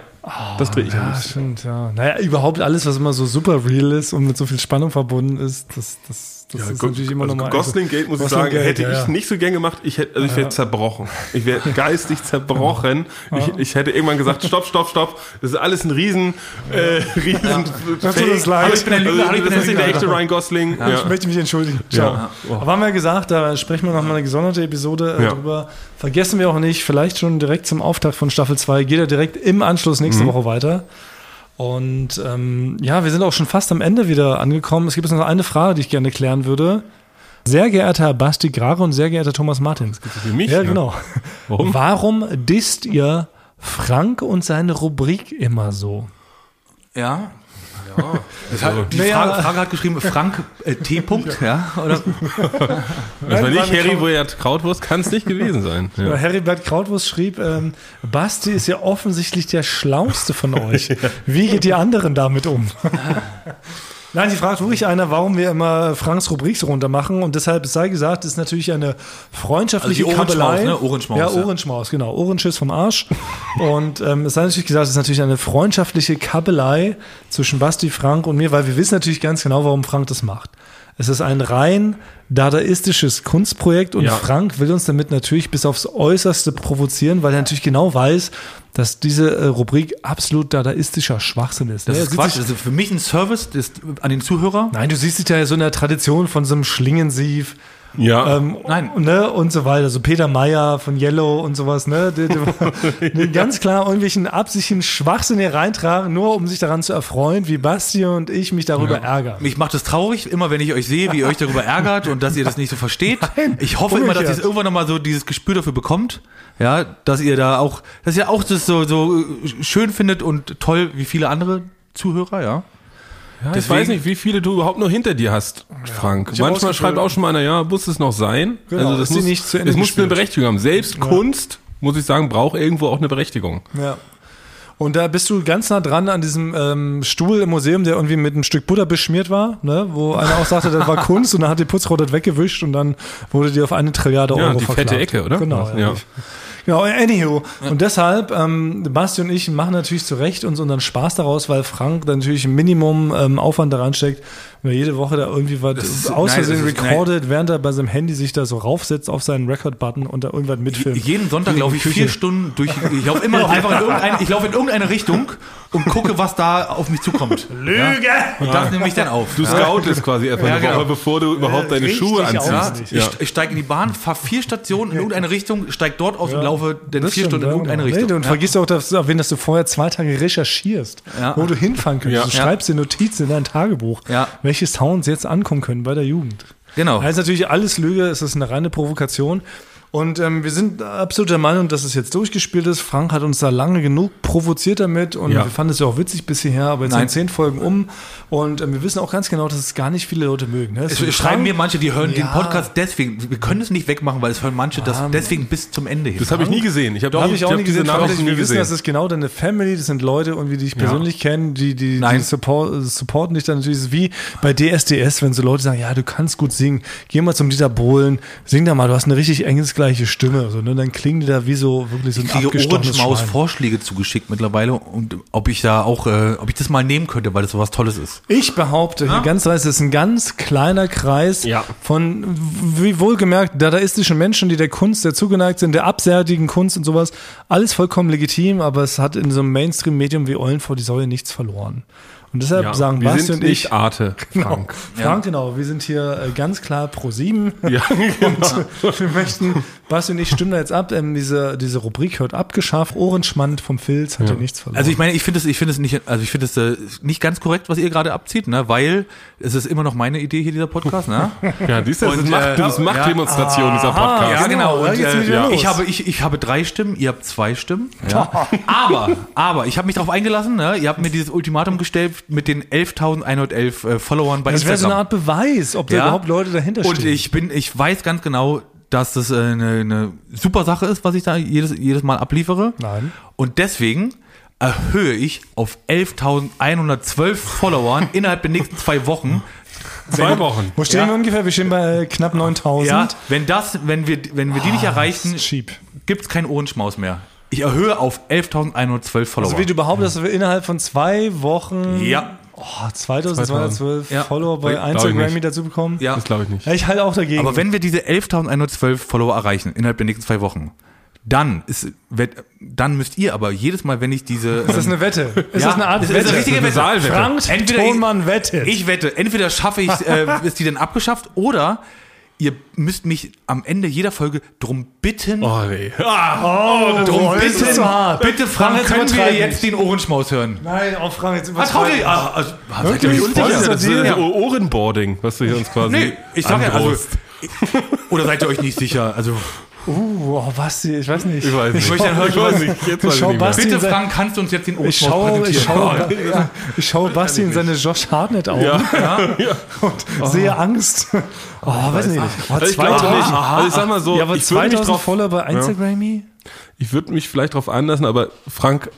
das drehe ich Ja, an. stimmt, ja. Naja, überhaupt alles, was immer so super real ist und mit so viel Spannung verbunden ist, das, das, das ist natürlich immer also nochmal. Gosling Gate muss ich sagen, Gate, hätte ja, ich ja. nicht so gern gemacht. Ich hätte, also ich wäre zerbrochen. Ich wäre geistig zerbrochen. Ich, ich hätte irgendwann gesagt, stopp, stopp, stopp. Das ist alles ein riesen, äh, riesen. Das tut uns leid. Also, Ich bin Lügner, ich bin das ist nicht der echte Ryan Gosling. Ich Ja. möchte mich entschuldigen. Ciao. Ja. Aber haben wir gesagt, da sprechen wir nochmal eine gesonderte Episode äh, Ja. drüber. Vergessen wir auch nicht, vielleicht schon direkt zum Auftakt von Staffel 2 geht er direkt im Anschluss nächste Mhm. Woche weiter. Und ähm, ja, wir sind auch schon fast am Ende wieder angekommen. Es gibt jetzt noch eine Frage, die ich gerne klären würde. Sehr geehrter Herr Basti Grare und sehr geehrter Thomas Martins. Für mich? Ja, genau. Warum? Warum disst ihr Frank und seine Rubrik immer so? Ja. Das hat, die Naja. Frage, Frage hat geschrieben, Frank äh, T. -Punkt, ja? Oder? Das war nicht Harry Boyard Krautwurst, kann es nicht gewesen sein. Ja. Ja. Heribert Krautwurst schrieb, ähm, Basti ist ja offensichtlich der Schlauste von euch. Wie geht die anderen damit um? Nein, sie fragt wirklich einer, warum wir immer Franks Rubrik so runter machen. Und deshalb es sei gesagt, ist natürlich eine freundschaftliche Also Kabelei. Maus, ne? Orange Maus, Ja, ja. Orange Maus, genau. Orange ist vom Arsch. und ähm, es sei natürlich gesagt, es ist natürlich eine freundschaftliche Kabelei zwischen Basti, Frank und mir, weil wir wissen natürlich ganz genau, warum Frank das macht. Es ist ein rein dadaistisches Kunstprojekt und Ja. Frank will uns damit natürlich bis aufs Äußerste provozieren, weil er natürlich genau weiß, dass diese äh, Rubrik absolut dadaistischer Schwachsinn ist. Das ne? Er ist Quatsch. sich- ist für mich ein Service an den Zuhörer. Nein, du siehst dich ja so in der Tradition von so einem Schlingensief. Ja. Ähm, Nein. Ne, und so weiter. So Peter Meyer von Yellow und sowas, ne? Die, die, die ganz klar irgendwelchen absichtlichen Schwachsinn hier reintragen, nur um sich daran zu erfreuen, wie Basti und ich mich darüber ärgern. Mich macht es traurig, immer wenn ich euch sehe, wie ihr euch darüber ärgert und dass ihr das nicht so versteht. Nein, ich hoffe immer, dass ihr es irgendwann nochmal so dieses Gespür dafür bekommt. Ja, dass ihr da auch, dass ihr auch das so, so äh, schön findet und toll wie viele andere Zuhörer, ja. Ja, ich Deswegen- weiß nicht, wie viele du überhaupt noch hinter dir hast, Frank. Ich hab Manchmal schreibt auch schon mal einer, ja, muss es noch sein? Also Genau, das ist sie muss, nicht zu Ende es muss eine. Berechtigung haben. Selbst Kunst, muss ich sagen, braucht irgendwo auch eine Berechtigung. Ja. Und da bist du ganz nah dran an diesem ähm, Stuhl im Museum, der irgendwie mit einem Stück Butter beschmiert war, ne? wo einer auch sagte, das war Kunst und dann hat die Putzfrau das weggewischt und dann wurde die auf eine Trilliarde Ja, Euro die verklagt. fette Ecke, oder? Genau, Ja. Ja. Genau, anywho. Und deshalb, ähm, Basti und ich machen natürlich zu Recht uns unseren Spaß daraus, weil Frank natürlich ein Minimum ähm, Aufwand daran steckt, wenn er jede Woche da irgendwie was aus Versehen das ist- recordet, während er bei seinem Handy sich da so raufsetzt auf seinen Record-Button und da irgendwas mitfilmt. Jeden Sonntag laufe ich Küche. vier Stunden durch. Ich laufe immer noch einfach in irgendeine, ich laufe in irgendeine Richtung und gucke, was da auf mich zukommt. Lüge! Ja? Und das nehme ich dann auf. Du ja? scoutest quasi erstmal Ja, eine genau. Woche, bevor du überhaupt deine richtig Schuhe anziehst. Ja, ich, ich steige in die Bahn, fahre vier Stationen in irgendeine Richtung, steige dort aus und laufe dann Das vier stimmt, Stunden in irgendeine genau. Richtung. Nee, und ja. vergisst auch, dass du erwähnt, dass du vorher zwei Tage recherchierst, Ja. wo du hinfahren könntest. Ja. Du schreibst dir Notizen in dein Tagebuch, Ja. Welche Sounds jetzt ankommen können bei der Jugend. Genau. Das ist natürlich alles Lüge, es ist eine reine Provokation. Und ähm, wir sind absolut der Meinung, dass es jetzt durchgespielt ist. Frank hat uns da lange genug provoziert damit und Ja. wir fanden es ja auch witzig bis hierher, aber jetzt Nein. sind zehn Folgen um und ähm, wir wissen auch ganz genau, dass es gar nicht viele Leute mögen. Ne? Es schreiben mir manche, die hören den Ja. Podcast deswegen. Wir können es nicht wegmachen, weil es hören manche das deswegen bis zum Ende hin. Das habe ich nie gesehen. Ich habe ich auch hab nie diese gesehen. Nachrichten wir nie wissen, das ist genau deine Family. Das sind Leute, irgendwie, die ich persönlich kenne, die, die, die support, supporten dich dann natürlich. Das ist wie bei DSDS, wenn so Leute sagen, ja, du kannst gut singen. Geh mal zum Dieter Bohlen, sing da mal, du hast eine richtig engelsgleiche Stimme. So, ne? Dann klingen die da wie so wirklich so Ich ein kriege abgestochenes Orange Maus Schwein. Vorschläge zugeschickt mittlerweile und ob ich da auch, äh, ob ich das mal nehmen könnte, weil das sowas Tolles ist. Ich behaupte, hier ganz weiß, es ist ein ganz kleiner Kreis Ja. von, wie wohlgemerkt, dadaistischen Menschen, die der Kunst sehr zugeneigt sind, der absärtigen Kunst und sowas. Alles vollkommen legitim, aber es hat in so einem Mainstream-Medium wie Eulen vor die Säule nichts verloren. Und deshalb Ja, sagen wir Basti sind und nicht ich, Arte, genau, Frank. Frank, genau, wir sind hier äh, ganz klar pro sieben. Ja, genau. Und wir möchten, Basti und ich stimmen da jetzt ab, ähm, diese, diese Rubrik hört abgeschafft, Ohrenschmand vom Filz hat ja, nichts verloren. Also ich meine, ich finde es, ich finde es nicht, also ich finde es äh, nicht ganz korrekt, was ihr gerade abzieht, ne, weil es ist immer noch meine Idee hier dieser Podcast, ne? ja du, das Und, ist, Macht, äh, das ist Machtdemonstration, dieser Podcast. Ja, genau. Und, äh, ja. Ich habe ich, ich habe drei Stimmen, ihr habt zwei Stimmen. Ja. aber aber ich habe mich darauf eingelassen. Ne? Ihr habt mir dieses Ultimatum gestellt mit den 11.111 äh, Followern bei das wäre so eine Instagram. Art Beweis, ob da Ja. überhaupt Leute dahinter Und stehen. ich bin, ich weiß ganz genau, dass das äh, eine, eine super Sache ist, was ich da jedes jedes Mal abliefere. Nein. Und deswegen erhöhe ich auf 11.112 Followern innerhalb der nächsten zwei Wochen Zwei Wochen. Wo stehen Ja. wir ungefähr? Wir stehen bei äh, knapp 9000. Ja, wenn das, wenn wir, wenn wir die nicht erreichen, ist cheap. gibt's keinen Ohrenschmaus mehr. Ich erhöhe auf 11.112 Follower. Also wie du behauptest, dass wir innerhalb von zwei Wochen ja, oh, 2212 Ja. Follower bei nicht. dazu bekommen? ja. Das glaube ich nicht. Ja, ich halte auch dagegen. Aber wenn wir diese 11.112 Follower erreichen innerhalb der nächsten zwei Wochen, dann ist, wird- dann müsst ihr aber jedes Mal, wenn ich diese, ist das eine Wette? Ist Ja, das eine Art das ist Wette? eine richtige Wette. Frank Entweder ich- Thonmann wettet. ich wette, entweder schaffe ich, äh, ist die denn abgeschafft oder ihr müsst mich am Ende jeder Folge drum bitten, Oh nee. oh, drum das ist bitten, hart. bitte Frank, jetzt können wir übertreib jetzt den Ohrenschmaus hören? Nein, oh Frank, jetzt Was übertreib ihr? Ah, also, seid ihr euch unsicher? Voll Das ist Ja. so Ohrenboarding, was du hier uns quasi Nee, ich sag ja, also, oder seid ihr euch nicht sicher? Also, Uh, oh, Basti, ich weiß nicht. Ich weiß nicht. ich möchte dann hören, Ich weiß nicht. Jetzt weiß ich schau. Basti bitte Frank, kannst du uns jetzt den Ich Ohrenschmaus schaue, ich präsentieren? schaue, ich schaue Basti in seine Josh Hartnett Augen und sehe Angst. Oh, weiß nicht. Oh, Also ich glaube 2000 nicht. Also ich sag mal so, Ja, aber ich würde mich 2000 drauf, Follower bei Instagram? ich würde mich vielleicht drauf einlassen, aber Frank,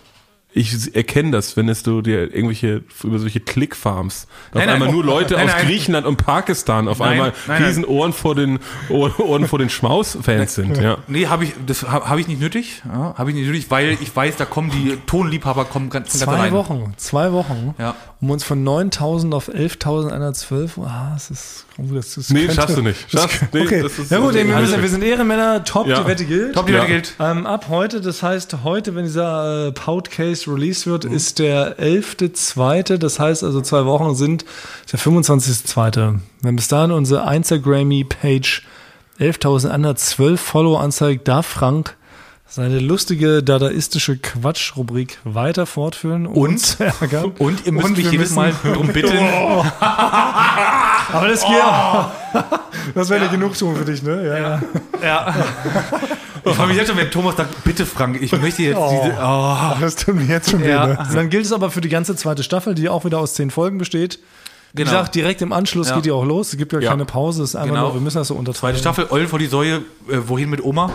ich erkenne das, wenn es du dir irgendwelche über solche Clickfarms auf Nein, nein, einmal oh, nur Leute nein, aus nein. Griechenland und Pakistan auf Nein, einmal nein, nein. riesen Ohren vor den Ohren, Ohren vor den Schmaus-Fans sind. Ja. Nee, habe ich, das habe hab ich nicht nötig. Ja, habe ich nicht nötig, weil ich weiß, da kommen die Tonliebhaber kommen ganz, ganz Zwei rein. Wochen, zwei Wochen. Ja. Um uns von 9000 auf 11.112. Ah, das ist, oh, das ist Nee, könnte- schaffst du nicht. Schaffst, nee, okay. das ist- ja gut, okay, wir, müssen, wir sind Ehrenmänner, top, Ja. die Wette gilt. Top, die Ja. Wette gilt. Ähm, ab heute, das heißt heute, wenn dieser äh, Podcast released wird, ist der 11.2., das heißt also zwei Wochen sind der 25.2. Wenn bis dahin unsere Instagram-Page 11.112 Follower anzeigt, darf Frank seine lustige, dadaistische Quatsch-Rubrik weiter fortführen und, uns ärgern. Und ihr müsst Und mich jedes Mal darum bitten. Aber das geht auch. Das wäre eine Genugtuung für dich, ne? Ja, ja. Ja. Ich freue mich jetzt schon, wenn Thomas sagt, bitte Frank, ich möchte jetzt Oh. diese. Oh. Das tut mir jetzt schon weh. Ja. Ne? Dann gilt es aber für die ganze zweite Staffel, die auch wieder aus zehn Folgen besteht. Wie Genau. gesagt, direkt im Anschluss Ja. geht die auch los. Es gibt ja, Ja. keine Pause. Es ist einfach Genau. nur, wir müssen das so unterteilen. Zweite Staffel, Eulen vor die Säue, äh, wohin mit Oma?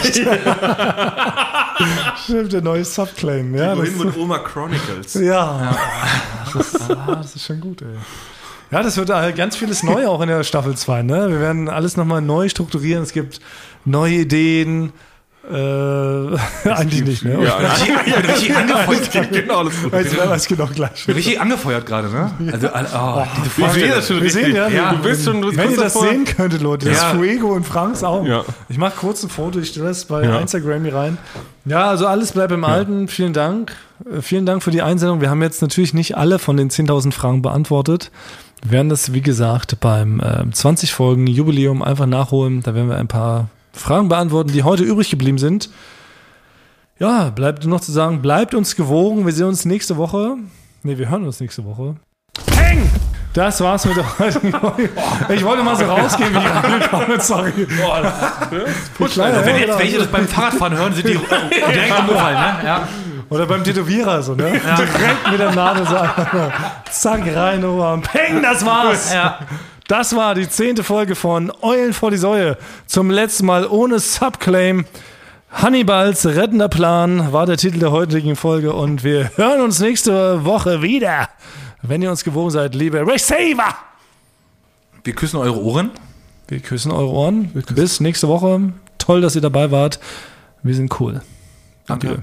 Stimmt, der neue Subclaim. Ja, das, mit Oma Chronicles. ja. Das, ist, ah, das ist schon gut, ey. Ja, das wird äh, ganz vieles neu auch in der Staffel 2. Ne? Wir werden alles nochmal neu strukturieren. Es gibt neue Ideen. Äh, eigentlich nicht, ne? Ja, Ich bin richtig angefeuert. genau, das ist Jetzt weiß ich genau gleich. Richtig angefeuert gerade, ne? Also, oh, diese Ich sehe das schon Wir richtig. sehen ja, Ja, du bist schon, du bist Wenn ihr das davor. sehen könntet, Leute, das Ja. Fuego und Franks Augen. Ja. Ich mache kurz ein Foto, ich stelle das bei Ja. Instagram hier rein. Ja, also alles bleibt im Alten. Vielen Dank. Äh, Vielen Dank für die Einsendung. Wir haben jetzt natürlich nicht alle von den 10.000 Fragen beantwortet. Wir werden das, wie gesagt, beim äh, 20 Folgen Jubiläum einfach nachholen. Da werden wir ein paar Fragen beantworten, die heute übrig geblieben sind. Ja, bleibt nur noch zu sagen, bleibt uns gewogen. Wir sehen uns nächste Woche. Ne, wir hören uns nächste Woche. Peng! Das war's mit der heutigen Folge. Ich wollte mal so rausgehen, wie ich reingekommen bin. Sorry. Kleiner, Also, wenn ja, jetzt welche das beim Fahrradfahren hören, sind die direkt umgefallen, ne? Ja. Oder beim Tätowierer so, ne? Direkt mit der Nadel so zack rein, Oberarm. Peng, das war's. Ja. Das war die zehnte Folge von Eulen vor die Säue. Zum letzten Mal ohne Subclaim. Hannibals rettender Plan war der Titel der heutigen Folge und wir hören uns nächste Woche wieder. Wenn ihr uns gewogen seid, liebe Receiver. Wir küssen eure Ohren. Wir küssen eure Ohren. Bis nächste Woche. Toll, dass ihr dabei wart. Wir sind cool. Danke. Danke.